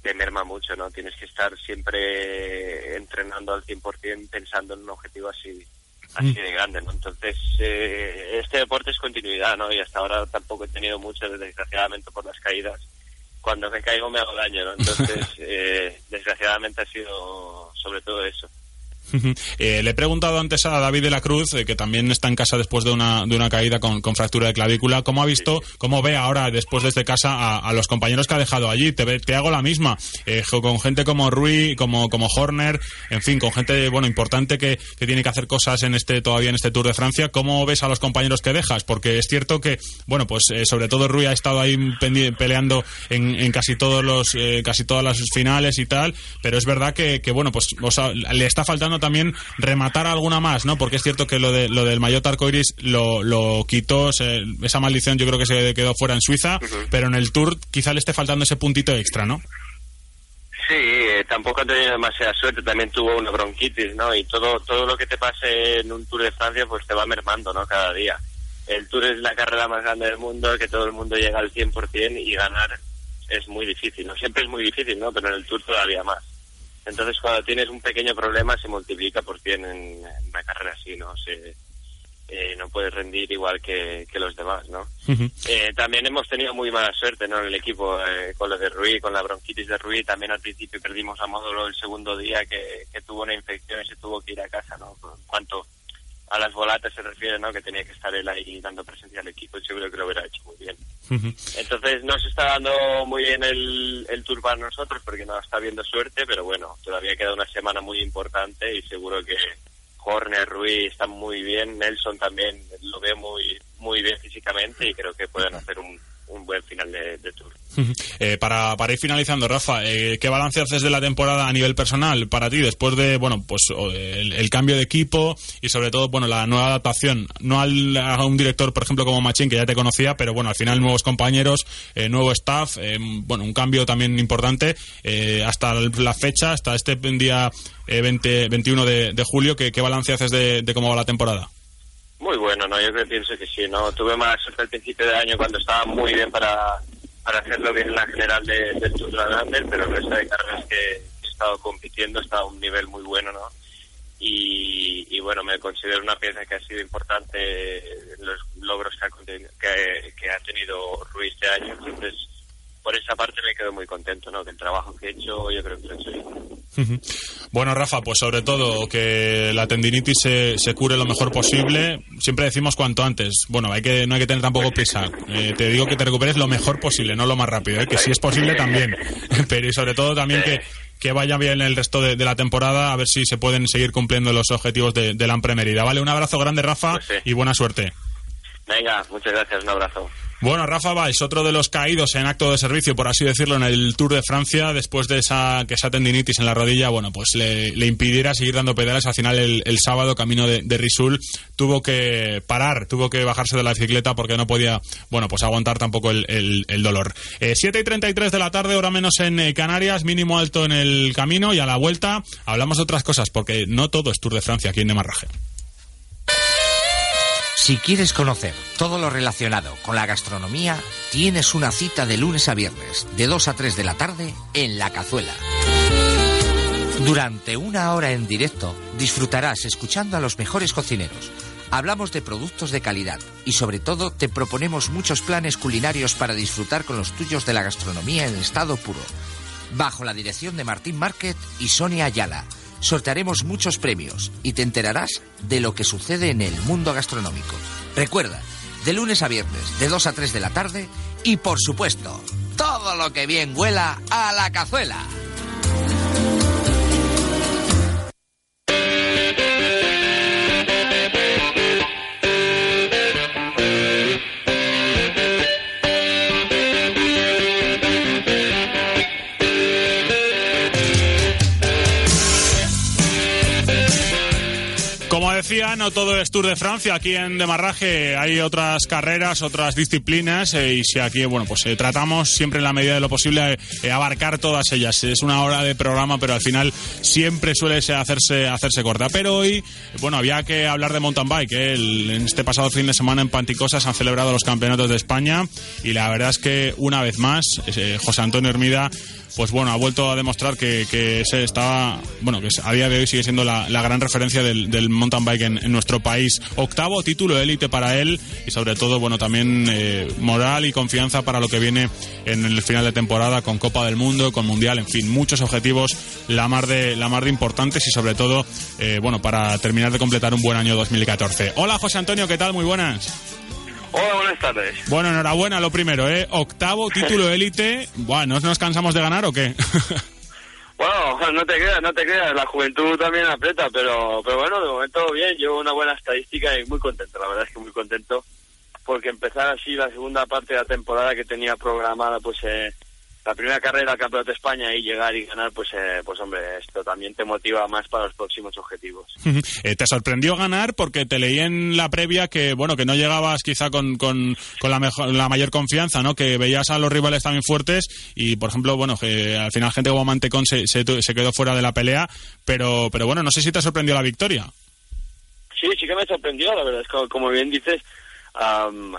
te merma mucho, ¿no? Tienes que estar siempre entrenando al 100% pensando en un objetivo así, así de grande, ¿no? Entonces, eh, este deporte es continuidad, ¿no? Y hasta ahora tampoco he tenido mucho, desgraciadamente, por las caídas. Cuando me caigo me hago daño, ¿no? Entonces, <laughs> eh, desgraciadamente ha sido sobre todo eso. Eh, le he preguntado antes a David de la Cruz, eh, que también está en casa después de una, de una caída con, fractura de clavícula, ¿cómo ha visto, cómo ve ahora después de este casa a, los compañeros que ha dejado allí? Te, te hago la misma, eh, con gente como Rui, como, como Horner, en fin, con gente bueno importante que, que, tiene que hacer cosas en este todavía en este Tour de Francia. ¿Cómo ves a los compañeros que dejas? Porque es cierto que, bueno, pues sobre todo Rui ha estado ahí peleando en, en casi todos los casi todas las finales y tal, pero es verdad que, que bueno, pues le está faltando también rematar alguna más, ¿no? Porque es cierto que lo, de, lo del mayor arcoiris lo, lo quitó, esa maldición yo creo que se quedó fuera en Suiza, pero en el Tour quizá le esté faltando ese puntito extra, ¿no? Sí, eh, tampoco ha tenido demasiada suerte, también tuvo una bronquitis, ¿no? Y todo, todo lo que te pase en un Tour de Francia pues te va mermando, ¿no? Cada día. El Tour es la carrera más grande del mundo, que todo el mundo llega al 100% y ganar es muy difícil, ¿no? Siempre es muy difícil, ¿no? Pero en el Tour todavía más. Entonces, cuando tienes un pequeño problema, se multiplica por 100 en, una carrera así, ¿no? Se, eh, no puedes rendir igual que, los demás, ¿no? Eh, también hemos tenido muy mala suerte, ¿no? En el equipo, eh, con lo de Rui, con la bronquitis de Rui, también al principio perdimos a Módulo el segundo día que, que tuvo una infección y se tuvo que ir a casa, ¿no? Cuanto a las volatas se refiere, ¿no? Que tenía que estar él ahí dando presencia al equipo y seguro que lo hubiera hecho muy bien. Entonces no se está dando muy bien el, el tour para nosotros porque no está viendo suerte, pero bueno, todavía queda una semana muy importante y seguro que Horner, Ruiz están muy bien, Nelson también lo ve muy, muy bien físicamente y creo que pueden hacer un, un buen final de, tour. Eh, para, para, ir finalizando, Rafa, eh, ¿qué balance haces de la temporada a nivel personal para ti después de bueno pues el, cambio de equipo y sobre todo bueno la nueva adaptación? No al, a un director, por ejemplo, como Machín, que ya te conocía, pero bueno, al final nuevos compañeros, eh, nuevo staff, bueno, un cambio también importante hasta la fecha, hasta este día 20, 21 de, julio. ¿qué, ¿Qué balance haces de cómo va la temporada? Muy bueno, ¿no? Yo creo, pienso que sí, ¿no? Tuve más suerte al principio de año cuando estaba muy bien para, para hacerlo bien en la general de, del Tour de pero el resto de carreras que he estado compitiendo está a un nivel muy bueno, ¿no? Y, y, bueno, me considero una pieza que ha sido importante los logros que ha, que, que ha tenido Ruiz este año, entonces por esa parte me quedo muy contento, ¿no? Que el trabajo que he hecho yo creo que lo he hecho bien. Bueno, Rafa, pues sobre todo que la tendinitis se, se, cure lo mejor posible. Siempre decimos cuanto antes. Bueno, hay que no hay que tener tampoco prisa. Eh, te digo que te recuperes lo mejor posible, no lo más rápido. ¿eh? Que si es posible también. <laughs> Pero y sobre todo también que que vaya bien el resto de, la temporada, a ver si se pueden seguir cumpliendo los objetivos de, de la Merida. Vale, un abrazo grande, Rafa, pues y buena suerte. Venga, muchas gracias, un abrazo. Bueno, Rafa Valls, otro de los caídos en acto de servicio, por así decirlo, en el Tour de Francia, después de esa, que esa tendinitis en la rodilla, bueno, pues le, impidiera seguir dando pedales. Al final, el, sábado, camino de, Risul, tuvo que parar, tuvo que bajarse de la bicicleta porque no podía, bueno, pues aguantar tampoco el, dolor. Eh, 7 y 33 de la tarde, hora menos en eh, Canarias, mínimo alto en el camino y a la vuelta hablamos de otras cosas, porque no todo es Tour de Francia aquí en Nemarraje. Si quieres conocer todo lo relacionado con la gastronomía, tienes una cita de lunes a viernes, de 2 a 3 de la tarde, en La Cazuela. Durante una hora en directo, disfrutarás escuchando a los mejores cocineros. Hablamos de productos de calidad y sobre todo te proponemos muchos planes culinarios para disfrutar con los tuyos de la gastronomía en estado puro. Bajo la dirección de Martín Márquez y Sonia Ayala sortearemos muchos premios y te enterarás de lo que sucede en el mundo gastronómico. Recuerda, de lunes a viernes, de 2 a 3 de la tarde y por supuesto, todo lo que bien huela a la cazuela. No todo es Tour de Francia. Aquí en Demarraje hay otras carreras, otras disciplinas eh, y si aquí, bueno, pues eh, tratamos siempre en la medida de lo posible eh, abarcar todas ellas. Es una hora de programa, pero al final siempre suele hacerse, hacerse corta. Pero hoy, bueno, había que hablar de mountain bike. en este pasado fin de semana en Panticosa se han celebrado los campeonatos de España y la verdad es que una vez más José Antonio Hermida pues bueno, ha vuelto a demostrar que, que se estaba, bueno, que a día de hoy sigue siendo la, gran referencia del, mountain bike en, nuestro país. Octavo título élite para él y sobre todo, bueno, también eh, moral y confianza para lo que viene en el final de temporada con Copa del Mundo, con Mundial, en fin, muchos objetivos la mar de, la mar de importantes y sobre todo, eh, bueno, para terminar de completar un buen año 2014. Hola José Antonio, ¿qué tal? Muy buenas. Hola, buenas tardes. Bueno, enhorabuena, lo primero, ¿eh? Octavo título élite. Bueno, ¿nos cansamos de ganar o qué? <laughs> Bueno, no te creas, no te creas, la juventud también aprieta, pero, pero bueno, de momento bien, llevo una buena estadística y muy contento, la verdad es que muy contento, porque empezar así la segunda parte de la temporada que tenía programada, pues eh, la primera carrera al Campeonato de España y llegar y ganar, pues, eh, pues hombre, esto también te motiva más para los próximos objetivos. <laughs> Eh, ¿Te sorprendió ganar? Porque te leí en la previa que, bueno, que no llegabas quizá con, con, la, mejor, la mayor confianza, ¿no? Que veías a los rivales también fuertes y, por ejemplo, bueno, que al final gente como Mantecón se, se, se quedó fuera de la pelea, pero, pero bueno, no sé si te sorprendió la victoria. Sí, sí que me sorprendió, la verdad es que, como bien dices,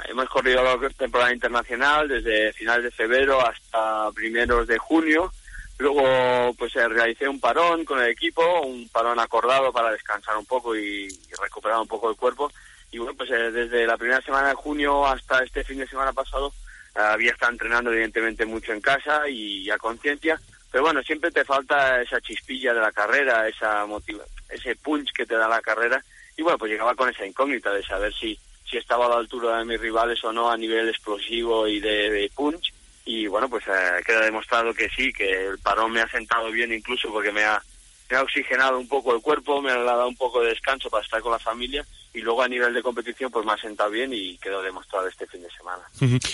hemos corrido la temporada internacional desde finales de febrero hasta primeros de junio. Luego, pues eh, realicé un parón con el equipo, un parón acordado para descansar un poco y, recuperar un poco el cuerpo. Y bueno, pues eh, desde la primera semana de junio hasta este fin de semana pasado eh, había estado entrenando evidentemente mucho en casa y a conciencia. Pero bueno, siempre te falta esa chispilla de la carrera, esa motiva ese punch que te da la carrera. Y bueno, pues llegaba con esa incógnita de saber si, si estaba a la altura de mis rivales o no a nivel explosivo y de, punch. Y bueno, pues eh, queda demostrado que sí, que el parón me ha sentado bien incluso porque me ha, me ha oxigenado un poco el cuerpo, me ha dado un poco de descanso para estar con la familia y luego a nivel de competición pues me ha sentado bien y quedó demostrado este fin de semana.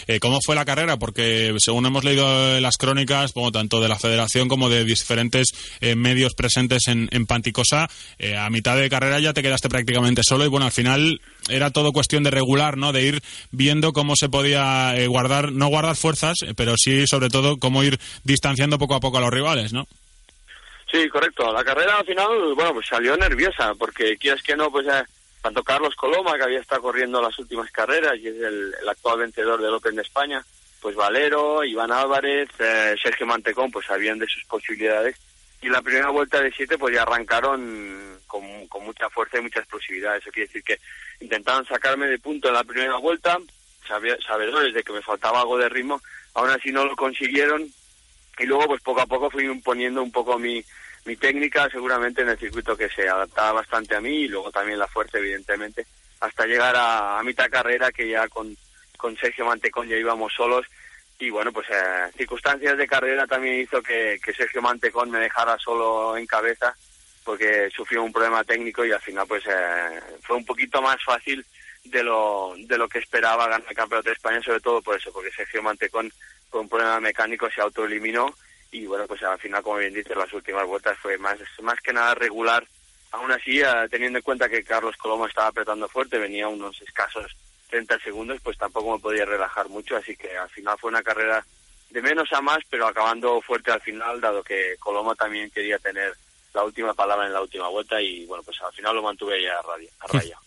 Eh, ¿Cómo fue la carrera? Porque según hemos leído las crónicas, como tanto de la federación como de diferentes eh, medios presentes en, en Panticosa, eh, a mitad de carrera ya te quedaste prácticamente solo y bueno, al final era todo cuestión de regular, ¿no? De ir viendo cómo se podía guardar, no guardar fuerzas, pero sí sobre todo cómo ir distanciando poco a poco a los rivales, ¿no? Sí, correcto. La carrera al final, bueno, pues salió nerviosa, porque quieres que no, pues tanto Carlos Coloma, que había estado corriendo las últimas carreras y es el, actual vencedor del Open de España, pues Valero, Iván Álvarez, eh, Sergio Mantecón, pues sabían de sus posibilidades. Y la primera vuelta de siete, pues ya arrancaron con, mucha fuerza y mucha explosividad. Eso quiere decir que intentaron sacarme de punto en la primera vuelta, sabedores de que me faltaba algo de ritmo, aún así no lo consiguieron. Y luego, pues poco a poco fui imponiendo un poco mi, mi técnica seguramente en el circuito que se adaptaba bastante a mí y luego también la fuerza evidentemente hasta llegar a, mitad carrera que ya con, con Sergio Mantecón ya íbamos solos. Y bueno pues eh, circunstancias de carrera también hizo que, que Sergio Mantecón me dejara solo en cabeza porque sufrió un problema técnico y al final pues eh, fue un poquito más fácil de lo, de lo que esperaba ganar el campeonato de España, sobre todo por eso, porque Sergio Mantecón con un problema mecánico se autoeliminó y bueno, pues al final, como bien dices, las últimas vueltas fue más, más que nada regular. Aún así, eh, teniendo en cuenta que Carlos Coloma estaba apretando fuerte, venía unos escasos 30 segundos, pues tampoco me podía relajar mucho, así que al final fue una carrera de menos a más, pero acabando fuerte al final, dado que Coloma también quería tener la última palabra en la última vuelta y bueno, pues al final lo mantuve ya a, raya.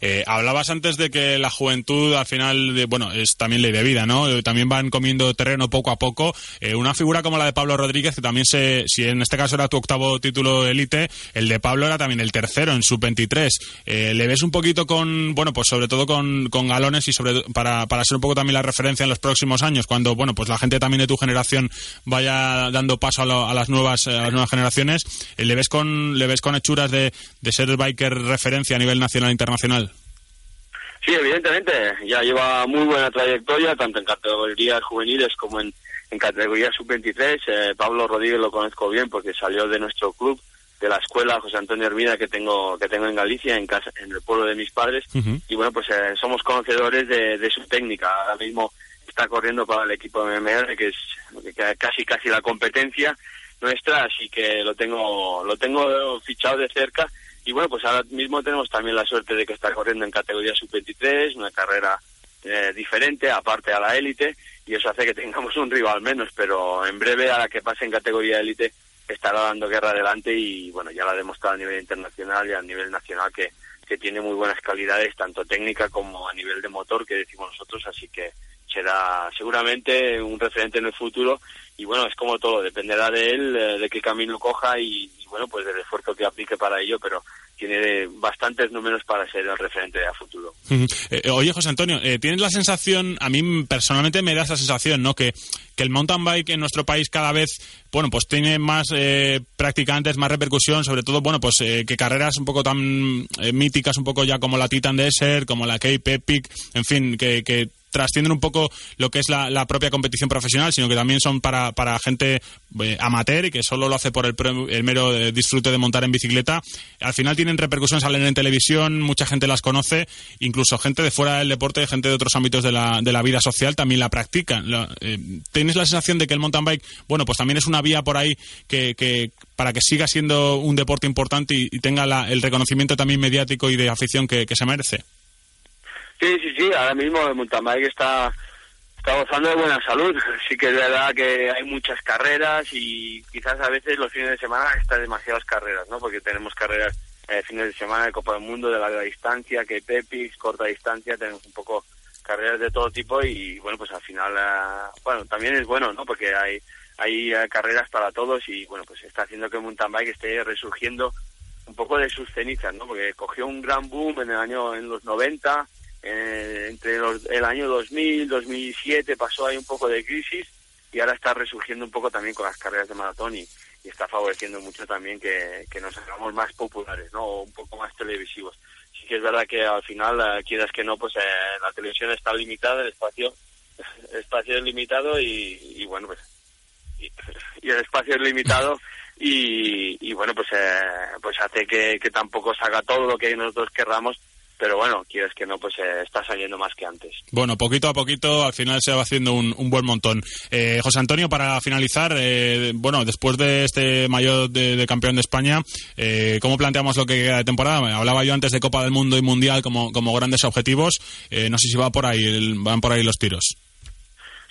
Eh, hablabas antes de que la juventud al final, de, bueno, es también ley de vida, ¿no? Eh, también van comiendo terreno poco a poco. Eh, una figura como la de Pablo Rodríguez, que también se, si en este caso era tu octavo título élite, el de Pablo era también el tercero en su 23. ¿Le ves un poquito con, bueno, pues sobre todo con, con galones y sobre para, para ser un poco también la referencia en los próximos años, cuando, bueno, pues la gente también de tu generación vaya dando paso a, las nuevas a las nuevas generaciones, ¿le ves con le ves con hechuras de, de ser biker referencia a nivel nacional internacional? Sí, evidentemente, ya lleva muy buena trayectoria, tanto en categorías juveniles como en, en categoría sub-23. Eh, Pablo Rodríguez lo conozco bien porque salió de nuestro club, de la escuela José Antonio Hermida que tengo que tengo en Galicia, en casa, en el pueblo de mis padres. Y bueno, pues eh, somos conocedores de, su técnica. Ahora mismo está corriendo para el equipo de MMR, que es casi casi la competencia nuestra, así que lo tengo lo tengo fichado de cerca. Y bueno, pues ahora mismo tenemos también la suerte de que está corriendo en categoría sub-23, una carrera eh, diferente, aparte a la élite, y eso hace que tengamos un rival menos, pero en breve a la que pase en categoría élite estará dando guerra adelante y bueno, ya lo ha demostrado a nivel internacional y a nivel nacional que, que tiene muy buenas calidades, tanto técnica como a nivel de motor, que decimos nosotros, así que será seguramente un referente en el futuro y bueno, es como todo, dependerá de él, eh, de qué camino coja y, bueno, pues del esfuerzo que aplique para ello, pero tiene bastantes números para ser el referente a futuro. <laughs> Eh, oye, José Antonio, eh, ¿tienes la sensación, a mí personalmente me da esa sensación, ¿no? Que, que el mountain bike en nuestro país cada vez, bueno, pues tiene más eh, practicantes, más repercusión, sobre todo, bueno, pues que carreras un poco tan míticas, un poco ya como la Titan Desert, como la Cape Epic, en fin, que, que trascienden un poco lo que es la, propia competición profesional, sino que también son para, para gente eh, amateur y que solo lo hace por el, el mero eh, disfrute de montar en bicicleta. Al final tienen repercusiones, salen en televisión, mucha gente las conoce, incluso gente de fuera del deporte, gente de otros ámbitos de la, de la vida social también la practican. Eh, ¿Tienes la sensación de que el mountain bike, bueno, pues también es una vía por ahí que, que para que siga siendo un deporte importante y, tenga el reconocimiento también mediático y de afición que se merece? Sí, sí, sí, ahora mismo mountain está, está gozando de buena salud. <laughs> Sí que es verdad que hay muchas carreras y quizás a veces los fines de semana están demasiadas carreras, ¿no? Porque tenemos carreras eh, fines de semana de Copa del Mundo, de larga distancia, que Pepix, corta distancia, tenemos un poco carreras de todo tipo y bueno, pues al final, eh, bueno, también es bueno, ¿no? Porque hay, hay eh, carreras para todos y bueno, pues está haciendo que mountain bike esté resurgiendo un poco de sus cenizas, ¿no? Porque cogió un gran boom en el año, en los 90, eh, entre el año 2000, 2007 pasó ahí un poco de crisis y ahora está resurgiendo un poco también con las carreras de maratón y, está favoreciendo mucho también que, nos hagamos más populares, ¿no? O un poco más televisivos. Sí que es verdad que al final, eh, quieras que no, pues eh, la televisión está limitada, el espacio, el <laughs> espacio es limitado y, bueno, pues <laughs> y, el espacio es limitado y, bueno, pues pues hace que, que tampoco se haga todo lo que nosotros querramos pero bueno, quieres que no, pues eh, está saliendo más que antes. Bueno, poquito a poquito al final se va haciendo un, buen montón. Eh, José Antonio, para finalizar, eh, bueno, después de este mayor de, campeón de España, ¿cómo planteamos lo que queda de temporada? Hablaba yo antes de Copa del Mundo y Mundial como, como grandes objetivos. no sé si va por ahí, van por ahí los tiros.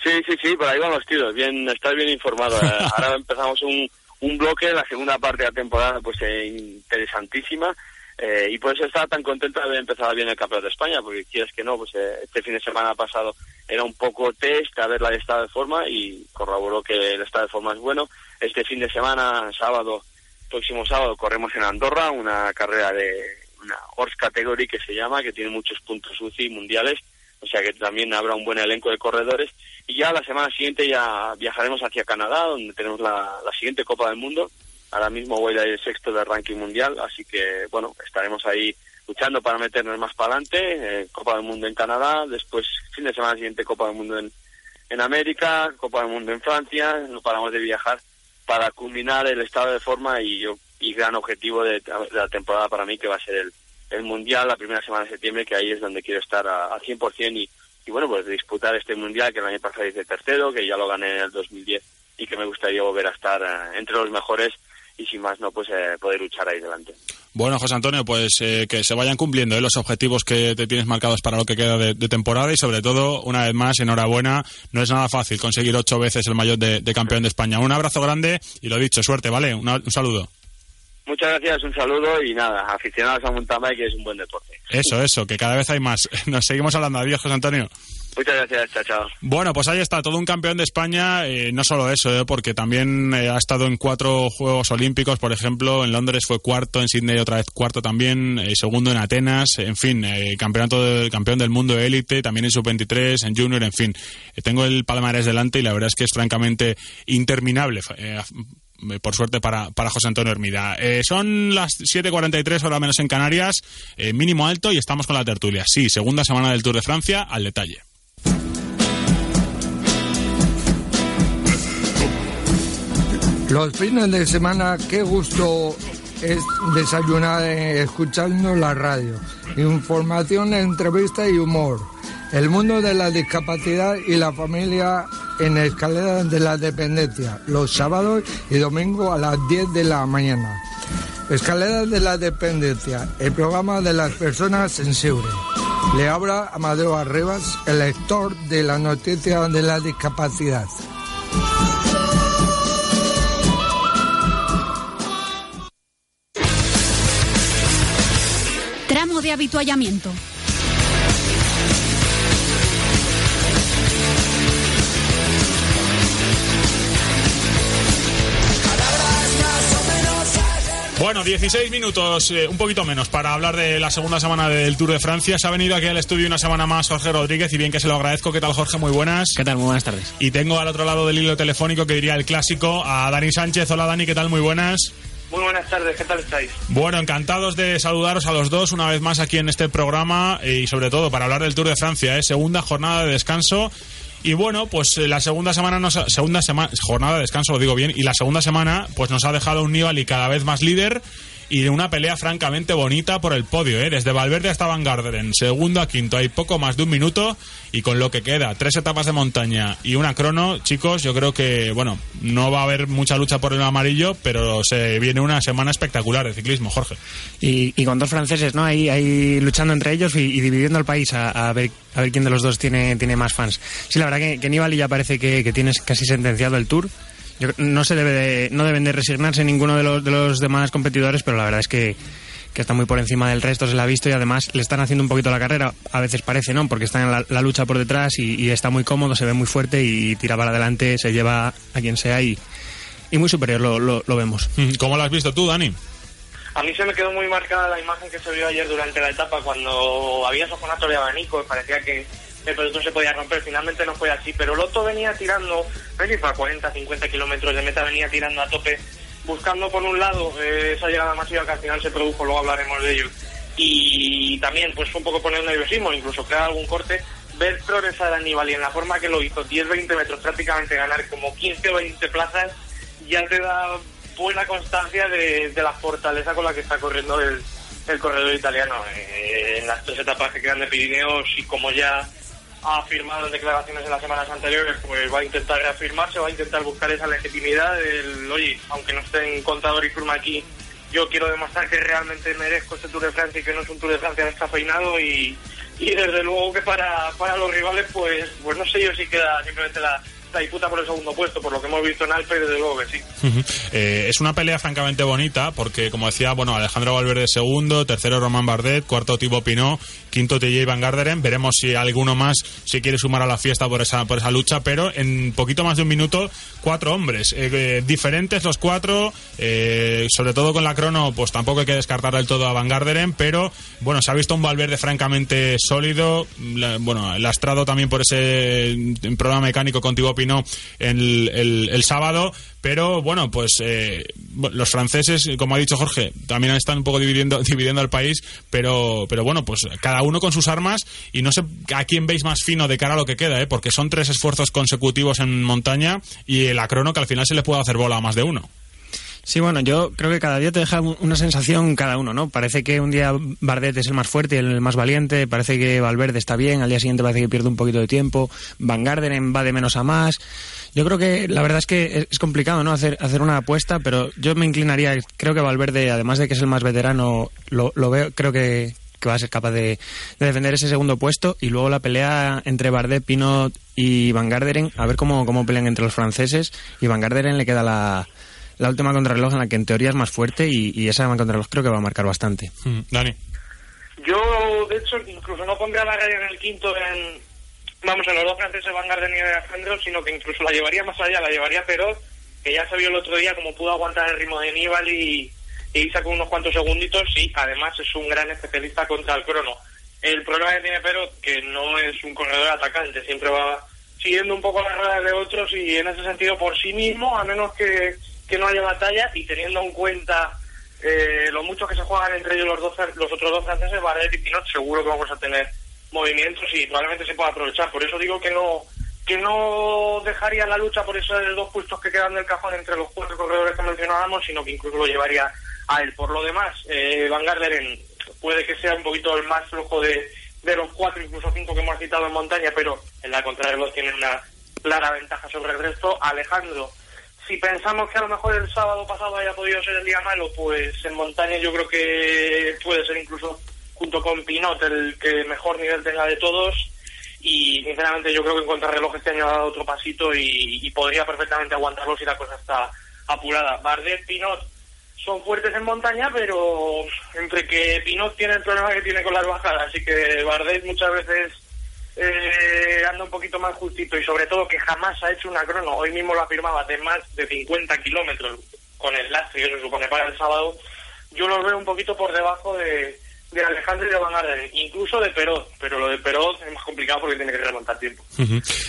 Sí, sí, sí, por ahí van los tiros. Bien, estás bien informado. <laughs> Ahora empezamos un, un bloque, la segunda parte de la temporada, pues interesantísima. Eh, y por eso estaba tan contento de haber empezado bien el Campeonato de España, porque quieres que no, pues eh, este fin de semana pasado era un poco test a ver la estado de forma y corroboró que el estado de forma es bueno. Este fin de semana, sábado, próximo sábado, corremos en Andorra, una carrera de una Horse Category que se llama, que tiene muchos puntos UCI mundiales, o sea que también habrá un buen elenco de corredores. Y ya la semana siguiente ya viajaremos hacia Canadá, donde tenemos la siguiente Copa del Mundo, Ahora mismo voy a ir sexto del ranking mundial, así que bueno, estaremos ahí luchando para meternos más para adelante. Eh, Copa del Mundo en Canadá, después fin de semana siguiente Copa del Mundo en, en América, Copa del Mundo en Francia. No paramos de viajar para culminar el estado de forma y yo y gran objetivo de, la temporada para mí que va a ser el, el mundial la primera semana de septiembre, que ahí es donde quiero estar a, 100% y, y bueno, pues disputar este mundial que el año pasado hice tercero, que ya lo gané en el 2010 y que me gustaría volver a estar eh, entre los mejores y sin más no, pues eh, poder luchar ahí delante. Bueno, José Antonio, pues eh, que se vayan cumpliendo eh, los objetivos que te tienes marcados para lo que queda de, temporada y sobre todo, una vez más, enhorabuena. No es nada fácil conseguir ocho veces el mayor de, campeón de España. Un abrazo grande y lo dicho, suerte, ¿vale? un saludo. Muchas gracias, un saludo y nada, aficionados a Mountain que es un buen deporte. Eso, eso, que cada vez hay más. <laughs> Nos seguimos hablando. Adiós, José Antonio. Muchas gracias, chao, chao. Bueno, pues ahí está, todo un campeón de España, eh, no solo eso, eh, porque también eh, ha estado en cuatro Juegos Olímpicos, por ejemplo, en Londres fue cuarto, en Sydney otra vez cuarto también, segundo en Atenas, en fin, campeonato del campeón del mundo de élite, también en sub-23, en junior, en fin. tengo el palmarés delante y la verdad es que es francamente interminable por suerte para, para José Antonio Hermida. son las 7.43, hora menos en Canarias, mínimo alto y estamos con la tertulia. Sí, segunda semana del Tour de Francia, al detalle. Los fines de semana, qué gusto es desayunar eh, escuchando la radio. Información, entrevista y humor. El mundo de la discapacidad y la familia en escalera de la dependencia, los sábados y domingos a las 10 de la mañana. Escalera de la dependencia, el programa de las personas sensibles. Le habla Amadeo Arribas, el lector de la noticia de la discapacidad. Tramo de habituallamiento. Bueno, 16 minutos, eh, un poquito menos, para hablar de la segunda semana del Tour de Francia. Se ha venido aquí al estudio una semana más Jorge Rodríguez y bien que se lo agradezco. ¿Qué tal, Jorge? Muy buenas. ¿Qué tal? Muy buenas tardes. Y tengo al otro lado del hilo telefónico, que diría el clásico, a Dani Sánchez. Hola, Dani, ¿qué tal? Muy buenas. Muy buenas tardes, ¿qué tal estáis? Bueno, encantados de saludaros a los dos una vez más aquí en este programa y sobre todo para hablar del Tour de Francia, ¿eh? segunda jornada de descanso. Y bueno, pues eh, la segunda semana nos ha- segunda semana jornada de descanso lo digo bien y la segunda semana pues nos ha dejado un Nibali cada vez más líder y una pelea francamente bonita por el podio, ¿eh? desde Valverde hasta Van Garderen, segundo a quinto hay poco más de un minuto y con lo que queda tres etapas de montaña y una crono, chicos, yo creo que bueno no va a haber mucha lucha por el amarillo, pero se viene una semana espectacular de ciclismo, Jorge. Y, con dos franceses, ¿no? Ahí, ahí luchando entre ellos y, y dividiendo el país a, a ver a ver quién de los dos tiene, tiene más fans. Sí, la verdad que, que Nibali ya parece que, que tienes casi sentenciado el Tour. Yo, creo- no se debe de- no deben de resignarse ninguno de los, de los demás competidores, pero la verdad es que, que está muy por encima del resto, se la ha visto y además le están haciendo un poquito la carrera. A veces parece, ¿no? Porque está en la, la lucha por detrás y, y está muy cómodo, se ve muy fuerte y tira para adelante, se lleva a quien sea y, y muy superior lo, lo, lo vemos. ¿Cómo lo has visto tú, Dani? A mí se me quedó muy marcada la imagen que se vio ayer durante la etapa cuando había sofonato de abanico, parecía que el pelotón se podía romper, finalmente no fue así, pero Loto venía tirando, a 40, 50 kilómetros de meta, venía tirando a tope, buscando por un lado eh, esa llegada masiva que al final se produjo, luego hablaremos de ello, y también pues fue un poco poner nerviosismo, incluso crear algún corte, ver progresar a Nibali en la forma que lo hizo, 10-20 metros prácticamente, ganar como 15 o 20 plazas, ya te da buena constancia de, de la fortaleza con la que está corriendo el, el corredor italiano. Eh, en las tres etapas que quedan de Pirineos y como ya ha afirmado declaraciones en las semanas anteriores, pues va a intentar reafirmarse, va a intentar buscar esa legitimidad del, oye, aunque no esté en contador y firma aquí, yo quiero demostrar que realmente merezco este Tour de Francia y que no es un Tour de Francia descafeinado y, y desde luego que para, para los rivales, pues, pues no sé yo si queda simplemente la, la disputa por el segundo puesto, por lo que hemos visto en Alpe, desde luego que sí. Eh, es una pelea francamente bonita porque, como decía, bueno, Alejandro Valverde segundo, tercero Román Bardet, cuarto Thibaut Pinot, quinto TJ Van Garderen. Veremos si alguno más se quiere sumar a la fiesta por esa, por esa lucha, pero en poquito más de un minuto, cuatro hombres. Eh, eh, diferentes los cuatro, eh, sobre todo con la crono, pues tampoco hay que descartar del todo a Van Garderen, pero bueno, se ha visto un Valverde francamente sólido. La- bueno, lastrado también por ese mm, programa mecánico con Thibaut Pinot el, el- el sábado. Pero bueno, pues eh, los franceses, como ha dicho Jorge, también están un poco dividiendo, <laughs> dividiendo al país, pero, pero bueno, pues cada uno con sus armas y no sé a quién veis más fino de cara a lo que queda, ¿eh? porque son tres esfuerzos consecutivos en montaña y el acrono que al final se le puede hacer bola a más de uno. Sí, bueno, yo creo que cada día te deja un- una sensación cada uno, ¿no? Parece que un día Bardet es el más fuerte, el más valiente, parece que Valverde está bien, al día siguiente parece que pierde un poquito de tiempo, Van Garderen va de menos a más. Yo creo que la verdad es que es- complicado, ¿no? Hacer, hacer una apuesta, pero yo me inclinaría, creo que Valverde, además de que es el más veterano, lo, lo veo, creo que, que va a ser capaz de, de defender ese segundo puesto y luego la pelea entre Bardet, Pinot y Van Garderen, a ver cómo, cómo pelean entre los franceses y Van Garderen le queda la, la última contrarreloj en la que en teoría es más fuerte y, y esa contrarreloj creo que va a marcar bastante. Dani. Yo, de hecho, incluso no pondría la raya en el quinto en, vamos, en los dos franceses Van Garden y Alejandro, sino que incluso la llevaría más allá, la llevaría Perot, que ya se vio el otro día cómo pudo aguantar el ritmo de Nibali y, y sacó unos cuantos segunditos y además es un gran especialista contra el crono. El problema que tiene Perot, que no es un corredor atacante, siempre va siguiendo un poco las ruedas de otros y en ese sentido por sí mismo, a menos que, que no haya batalla y teniendo en cuenta eh, lo mucho que se juegan entre ellos los, dos, los otros dos franceses, Bardet y Pinot, seguro que vamos a tener movimientos y probablemente se pueda aprovechar. Por eso digo que no que no dejaría la lucha por esos dos puestos que quedan del cajón entre los cuatro corredores que mencionábamos, sino que incluso lo llevaría a él. Por lo demás, eh, Van Garderen puede que sea un poquito el más flojo de, de los cuatro, incluso cinco que hemos citado en montaña, pero en la contrarreloj tiene una clara ventaja sobre el resto. Alejandro, si pensamos que a lo mejor el sábado pasado haya podido ser el día malo, pues en montaña yo creo que puede ser incluso junto con Pinot el que mejor nivel tenga de todos y sinceramente yo creo que en contrarreloj este año ha dado otro pasito y, y podría perfectamente aguantarlo si la cosa está apurada. Bardet, Pinot son fuertes en montaña, pero entre que Pinot tiene el problema que tiene con las bajadas, así que Bardet muchas veces eh, anda un poquito más justito y sobre todo que jamás ha hecho una crono, hoy mismo lo afirmaba, de más de 50 kilómetros con el lastre que se supone para el sábado, yo los veo un poquito por debajo de, de Alejandro y de Van Gardner, incluso de Perot, pero lo de Perot es más complicado porque tiene que remontar tiempo.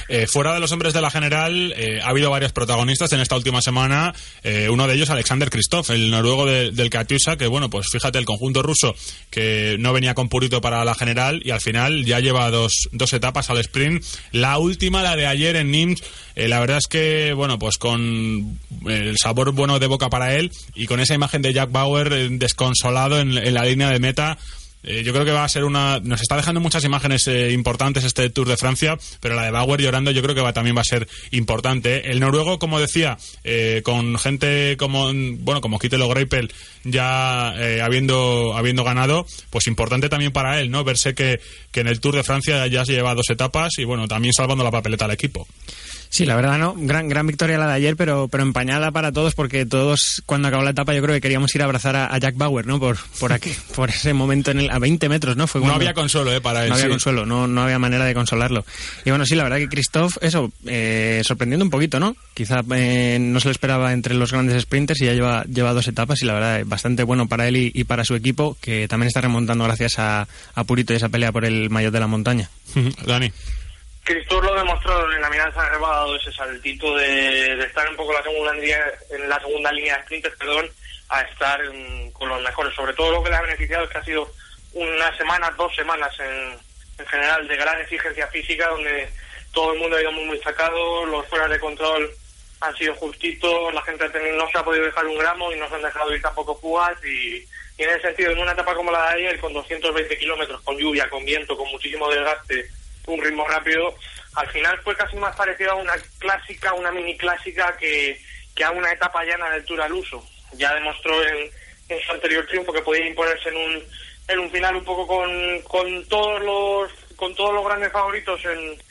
Eh, fuera de los hombres de la general, eh, ha habido varios protagonistas en esta última semana. Eh, uno de ellos, Alexander Kristoff, el noruego de- del Katyusha, que bueno, pues fíjate, el conjunto ruso que no venía con purito para la general y al final ya lleva dos, dos etapas al sprint. La última, la de ayer en Nims, eh, la verdad es que, bueno, pues con el sabor bueno de boca para él y con esa imagen de Jack Bauer desconsolado en la línea de meta. Eh, yo creo que va a ser una. Nos está dejando muchas imágenes eh, importantes este Tour de Francia, pero la de Bauer llorando yo creo que va, también va a ser importante. ¿eh? El noruego, como decía, eh, con gente como bueno como Kittel o Greipel ya eh, habiendo habiendo ganado, pues importante también para él, ¿no? Verse que, que en el Tour de Francia ya se lleva dos etapas y bueno, también salvando la papeleta al equipo. Sí, la verdad no, gran gran victoria la de ayer, pero pero empañada para todos porque todos cuando acabó la etapa yo creo que queríamos ir a abrazar a, a Jack Bauer, ¿no? Por por aquí, <laughs> por ese momento en el, a 20 metros, ¿no? Fue No había consuelo, ¿eh? Para él. no había consuelo, no, no había manera de consolarlo. Y bueno, sí, la verdad que Christoph, eso, eh, sorprendiendo un poquito, ¿no? Quizá eh, no se lo esperaba entre los grandes sprinters y ya lleva, lleva dos etapas y la verdad, bastante bueno para él y, y para su equipo, que también está remontando gracias a, a Purito y esa pelea por el maillot de la montaña. <laughs> Dani. Cristóbal lo demostró en la mirada ha dado ese saltito de, estar un poco en la segunda línea, en la segunda línea de sprinters, perdón, a estar mm, con los mejores. Sobre todo lo que le ha beneficiado es que ha sido una semana, dos semanas en, en general de gran exigencia física, donde todo el mundo ha ido muy, muy sacado, los fueras de control han sido justitos, la gente ha no se ha podido dejar un gramo y no se han dejado ir tampoco fugas y en ese sentido, en una etapa como la de ayer, con 220 kilómetros, con lluvia, con viento, con muchísimo desgaste, un ritmo rápido, al final fue casi más parecido a una clásica, una mini clásica que, que a una etapa llana del Tour al uso. Ya demostró en, en su anterior triunfo que podía imponerse en un, en un final un poco con, con todos los con todos los grandes favoritos en,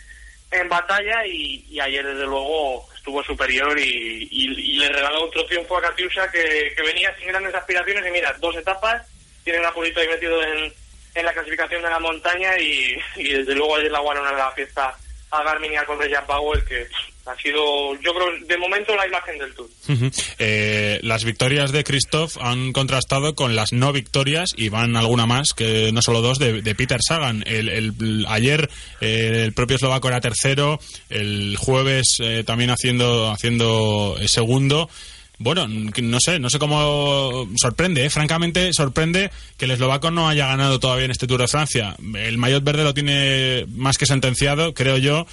en batalla y, ayer desde luego estuvo superior y, y- le regaló otro triunfo a Katiusha que, venía sin grandes aspiraciones y mira, dos etapas, tiene a Purito ahí metido en, en la clasificación de la montaña y, desde luego ayer la guanaron a la fiesta a Garmin y a Conrad Jack Bauer que ha sido yo creo de momento la imagen del Tour. Eh, las victorias de Christoph han contrastado con las no victorias y van alguna más, que no solo dos, de, de Peter Sagan. El, el- ayer eh, el propio eslovaco era tercero, el jueves eh, también haciendo, haciendo eh, segundo. Bueno, no sé, no sé cómo sorprende, ¿eh? francamente sorprende que el eslovaco no haya ganado todavía en este Tour de Francia. El maillot verde lo tiene más que sentenciado, creo yo,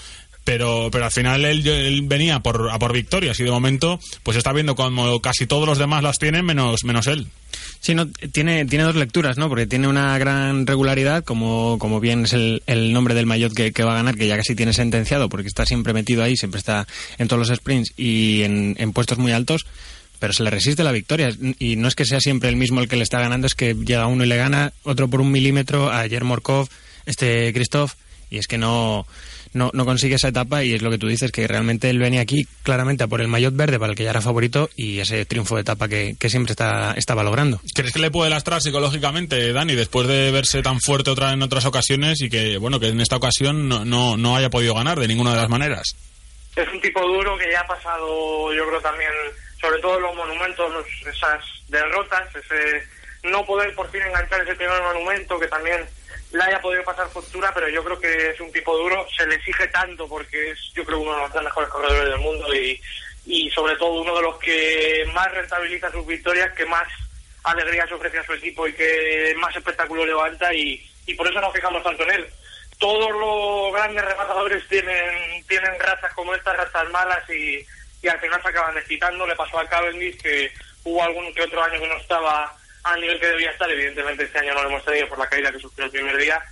pero pero al final él, él venía por, a por victorias y de momento pues está viendo como casi todos los demás las tienen menos menos él. Sí, tiene, tiene dos lecturas, ¿no? Porque tiene una gran regularidad, como, como bien es el, el nombre del maillot que, que va a ganar, que ya casi tiene sentenciado, porque está siempre metido ahí, siempre está en todos los sprints y en, en puestos muy altos, pero se le resiste la victoria. Y no es que sea siempre el mismo el que le está ganando, es que llega uno y le gana, otro por un milímetro, ayer Morkov, este Christoph, y es que no, no, no consigue esa etapa y es lo que tú dices, que realmente él venía aquí claramente a por el maillot verde para el que ya era favorito y ese triunfo de etapa que, que siempre está, estaba logrando. ¿Crees que le puede lastrar psicológicamente, Dani, después de verse tan fuerte otra en otras ocasiones y que bueno que en esta ocasión no, no, no haya podido ganar de ninguna de las maneras? es un tipo duro que ya ha pasado, yo creo también, sobre todo en los monumentos, esas derrotas, ese no poder por fin enganchar ese primer monumento que también le haya podido pasar factura, pero yo creo que es un tipo duro, se le exige tanto porque es, yo creo, uno de los mejores corredores del mundo y, y sobre todo uno de los que más rentabiliza sus victorias, que más alegría se ofrece a su equipo y que más espectáculo levanta y, y por eso nos fijamos tanto en él todos los grandes rematadores tienen tienen razas como estas, razas malas y, y al final se acaban desquitando. Le pasó a Cavendish que hubo algún que otro año que no estaba al nivel que debía estar. Evidentemente este año no lo hemos tenido por la caída que sufrió el primer día,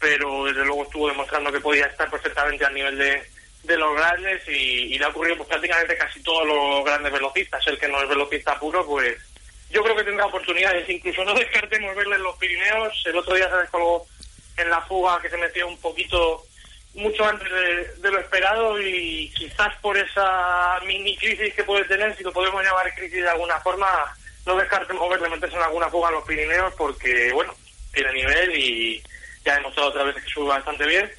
pero desde luego estuvo demostrando que podía estar perfectamente al nivel de, los grandes y, y le ha ocurrido pues, prácticamente casi todos los grandes velocistas. El que no es velocista puro, pues yo creo que tendrá oportunidades. Incluso no descartemos verle en los Pirineos. El otro día se descolgó en la fuga que se metió un poquito mucho antes de, de lo esperado y quizás por esa mini crisis que puede tener, si lo podemos llamar crisis de alguna forma, no descartemos verle meterse en alguna fuga en los Pirineos porque, bueno, tiene nivel y ya ha demostrado otra vez que sube bastante bien.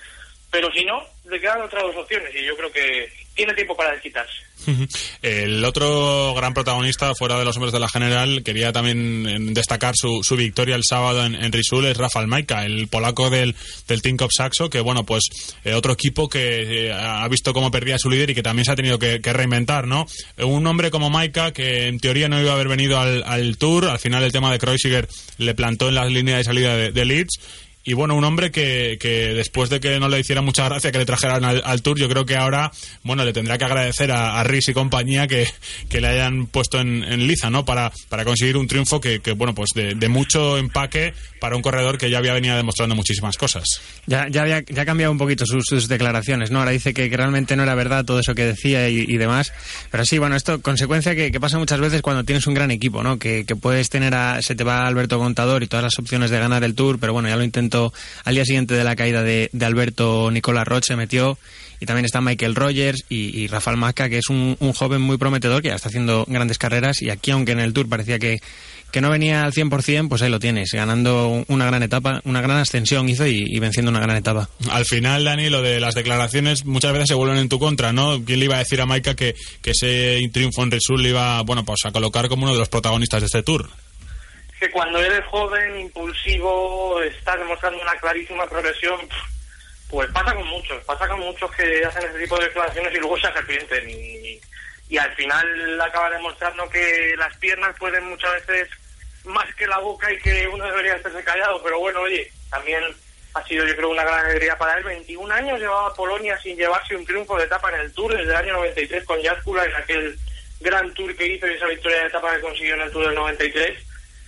Pero si no, le quedan otras dos opciones y yo creo que, tiene tiempo para desquitarse. <laughs> El otro gran protagonista fuera de los hombres de la general quería también eh, destacar su, su victoria el sábado en, en Risul es Rafael Maika, el polaco del, del Team Cup Saxo, que bueno, pues eh, otro equipo que eh, ha visto cómo perdía su líder y que también se ha tenido que, reinventar, ¿no? Un hombre como Maika que en teoría no iba a haber venido al, Tour, al final el tema de Kreuziger le plantó en la línea de salida de Leeds y bueno, un hombre que, que, después de que no le hiciera mucha gracia que le trajeran al, Tour, yo creo que ahora, bueno, le tendrá que agradecer a, Riz y compañía que, que, le hayan puesto en, liza, ¿no? Para, para conseguir un triunfo que, bueno, pues de, mucho empaque para un corredor que ya había venido demostrando muchísimas cosas. Ya, ya había ya cambiado un poquito sus, declaraciones, ¿no? Ahora dice que, realmente no era verdad todo eso que decía y, demás. Pero sí, bueno, esto, consecuencia que, pasa muchas veces cuando tienes un gran equipo, ¿no? Que, que puedes tener a, se te va Alberto Contador y todas las opciones de ganar el Tour, pero bueno, ya lo intentó al día siguiente de la caída de, Alberto Nicolás Roche metió y también está Michael Rogers y, Rafael Masca que es un, un, joven muy prometedor que ya está haciendo grandes carreras y aquí aunque en el Tour parecía que, que no venía al 100%, pues ahí lo tienes, ganando una gran etapa, una gran ascensión hizo y, y, venciendo una gran etapa. Al final, Dani, lo de las declaraciones muchas veces se vuelven en tu contra, ¿no? ¿Quién le iba a decir a Maika que, que ese triunfo en Resul le iba, bueno, pues a colocar como uno de los protagonistas de este Tour? Que cuando eres joven, impulsivo, estás demostrando una clarísima progresión, pues pasa con muchos, pasa con muchos que hacen ese tipo de declaraciones y luego se arrepienten. Y, al final acaba demostrando que las piernas pueden muchas veces más que la boca y que uno debería estarse callado. Pero bueno, oye, también ha sido yo creo una gran alegría para él. 21 años llevaba Polonia sin llevarse un triunfo de etapa en el Tour desde el año 93 con Jaskula en aquel gran Tour que hizo y esa victoria de etapa que consiguió en el Tour del 93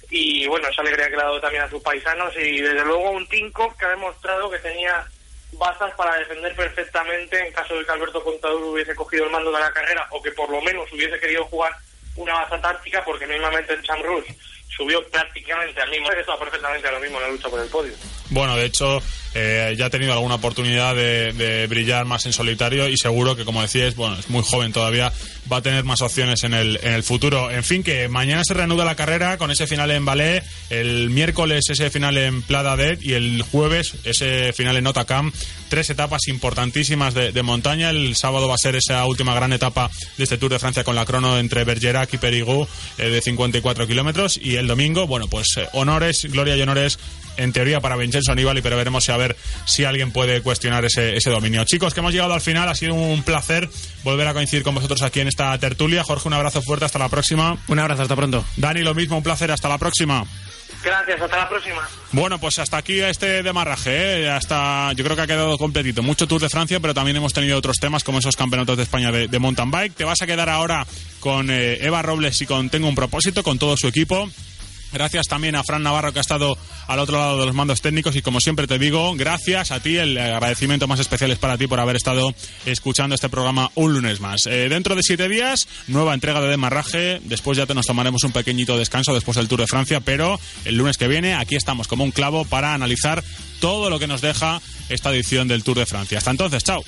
y bueno, esa alegría que le ha dado también a sus paisanos y desde luego un Tinko que ha demostrado que tenía bazas para defender perfectamente en caso de que Alberto Contador hubiese cogido el mando de la carrera o que por lo menos hubiese querido jugar una baza táctica porque mismamente el Sam Rush subió prácticamente al mismo, estaba perfectamente a lo mismo en la lucha por el podio. Bueno, de hecho, eh, ya ha tenido alguna oportunidad de, de, brillar más en solitario y seguro que, como decíais, bueno, es muy joven todavía, va a tener más opciones en el, en el futuro. En fin, que mañana se reanuda la carrera con ese final en Ballet, el miércoles ese final en Plada Dead y el jueves ese final en Otacam. Tres etapas importantísimas de, de, montaña. El sábado va a ser esa última gran etapa de este Tour de Francia con la crono entre Bergerac y Perigou eh, de 54 kilómetros. Y el domingo, bueno, pues eh, honores, gloria y honores en teoría para Vincenzo Nibali, pero veremos a ver si alguien puede cuestionar ese, ese, dominio. Chicos, que hemos llegado al final, ha sido un placer volver a coincidir con vosotros aquí en esta tertulia. Jorge, un abrazo fuerte, hasta la próxima. Un abrazo, hasta pronto. Dani, lo mismo, un placer, hasta la próxima. Gracias, hasta la próxima. Bueno, pues hasta aquí este demarraje, ¿eh? hasta yo creo que ha quedado completito. Mucho Tour de Francia, pero también hemos tenido otros temas como esos campeonatos de España de, de mountain bike. Te vas a quedar ahora con eh, Eva Robles y con Tengo un propósito, con todo su equipo. Gracias también a Fran Navarro que ha estado al otro lado de los mandos técnicos y como siempre te digo, gracias a ti, el agradecimiento más especial es para ti por haber estado escuchando este programa un lunes más. Eh, dentro de siete días, nueva entrega de demarraje, después ya te nos tomaremos un pequeñito descanso después del Tour de Francia, pero el lunes que viene aquí estamos como un clavo para analizar todo lo que nos deja esta edición del Tour de Francia. Hasta entonces, chao.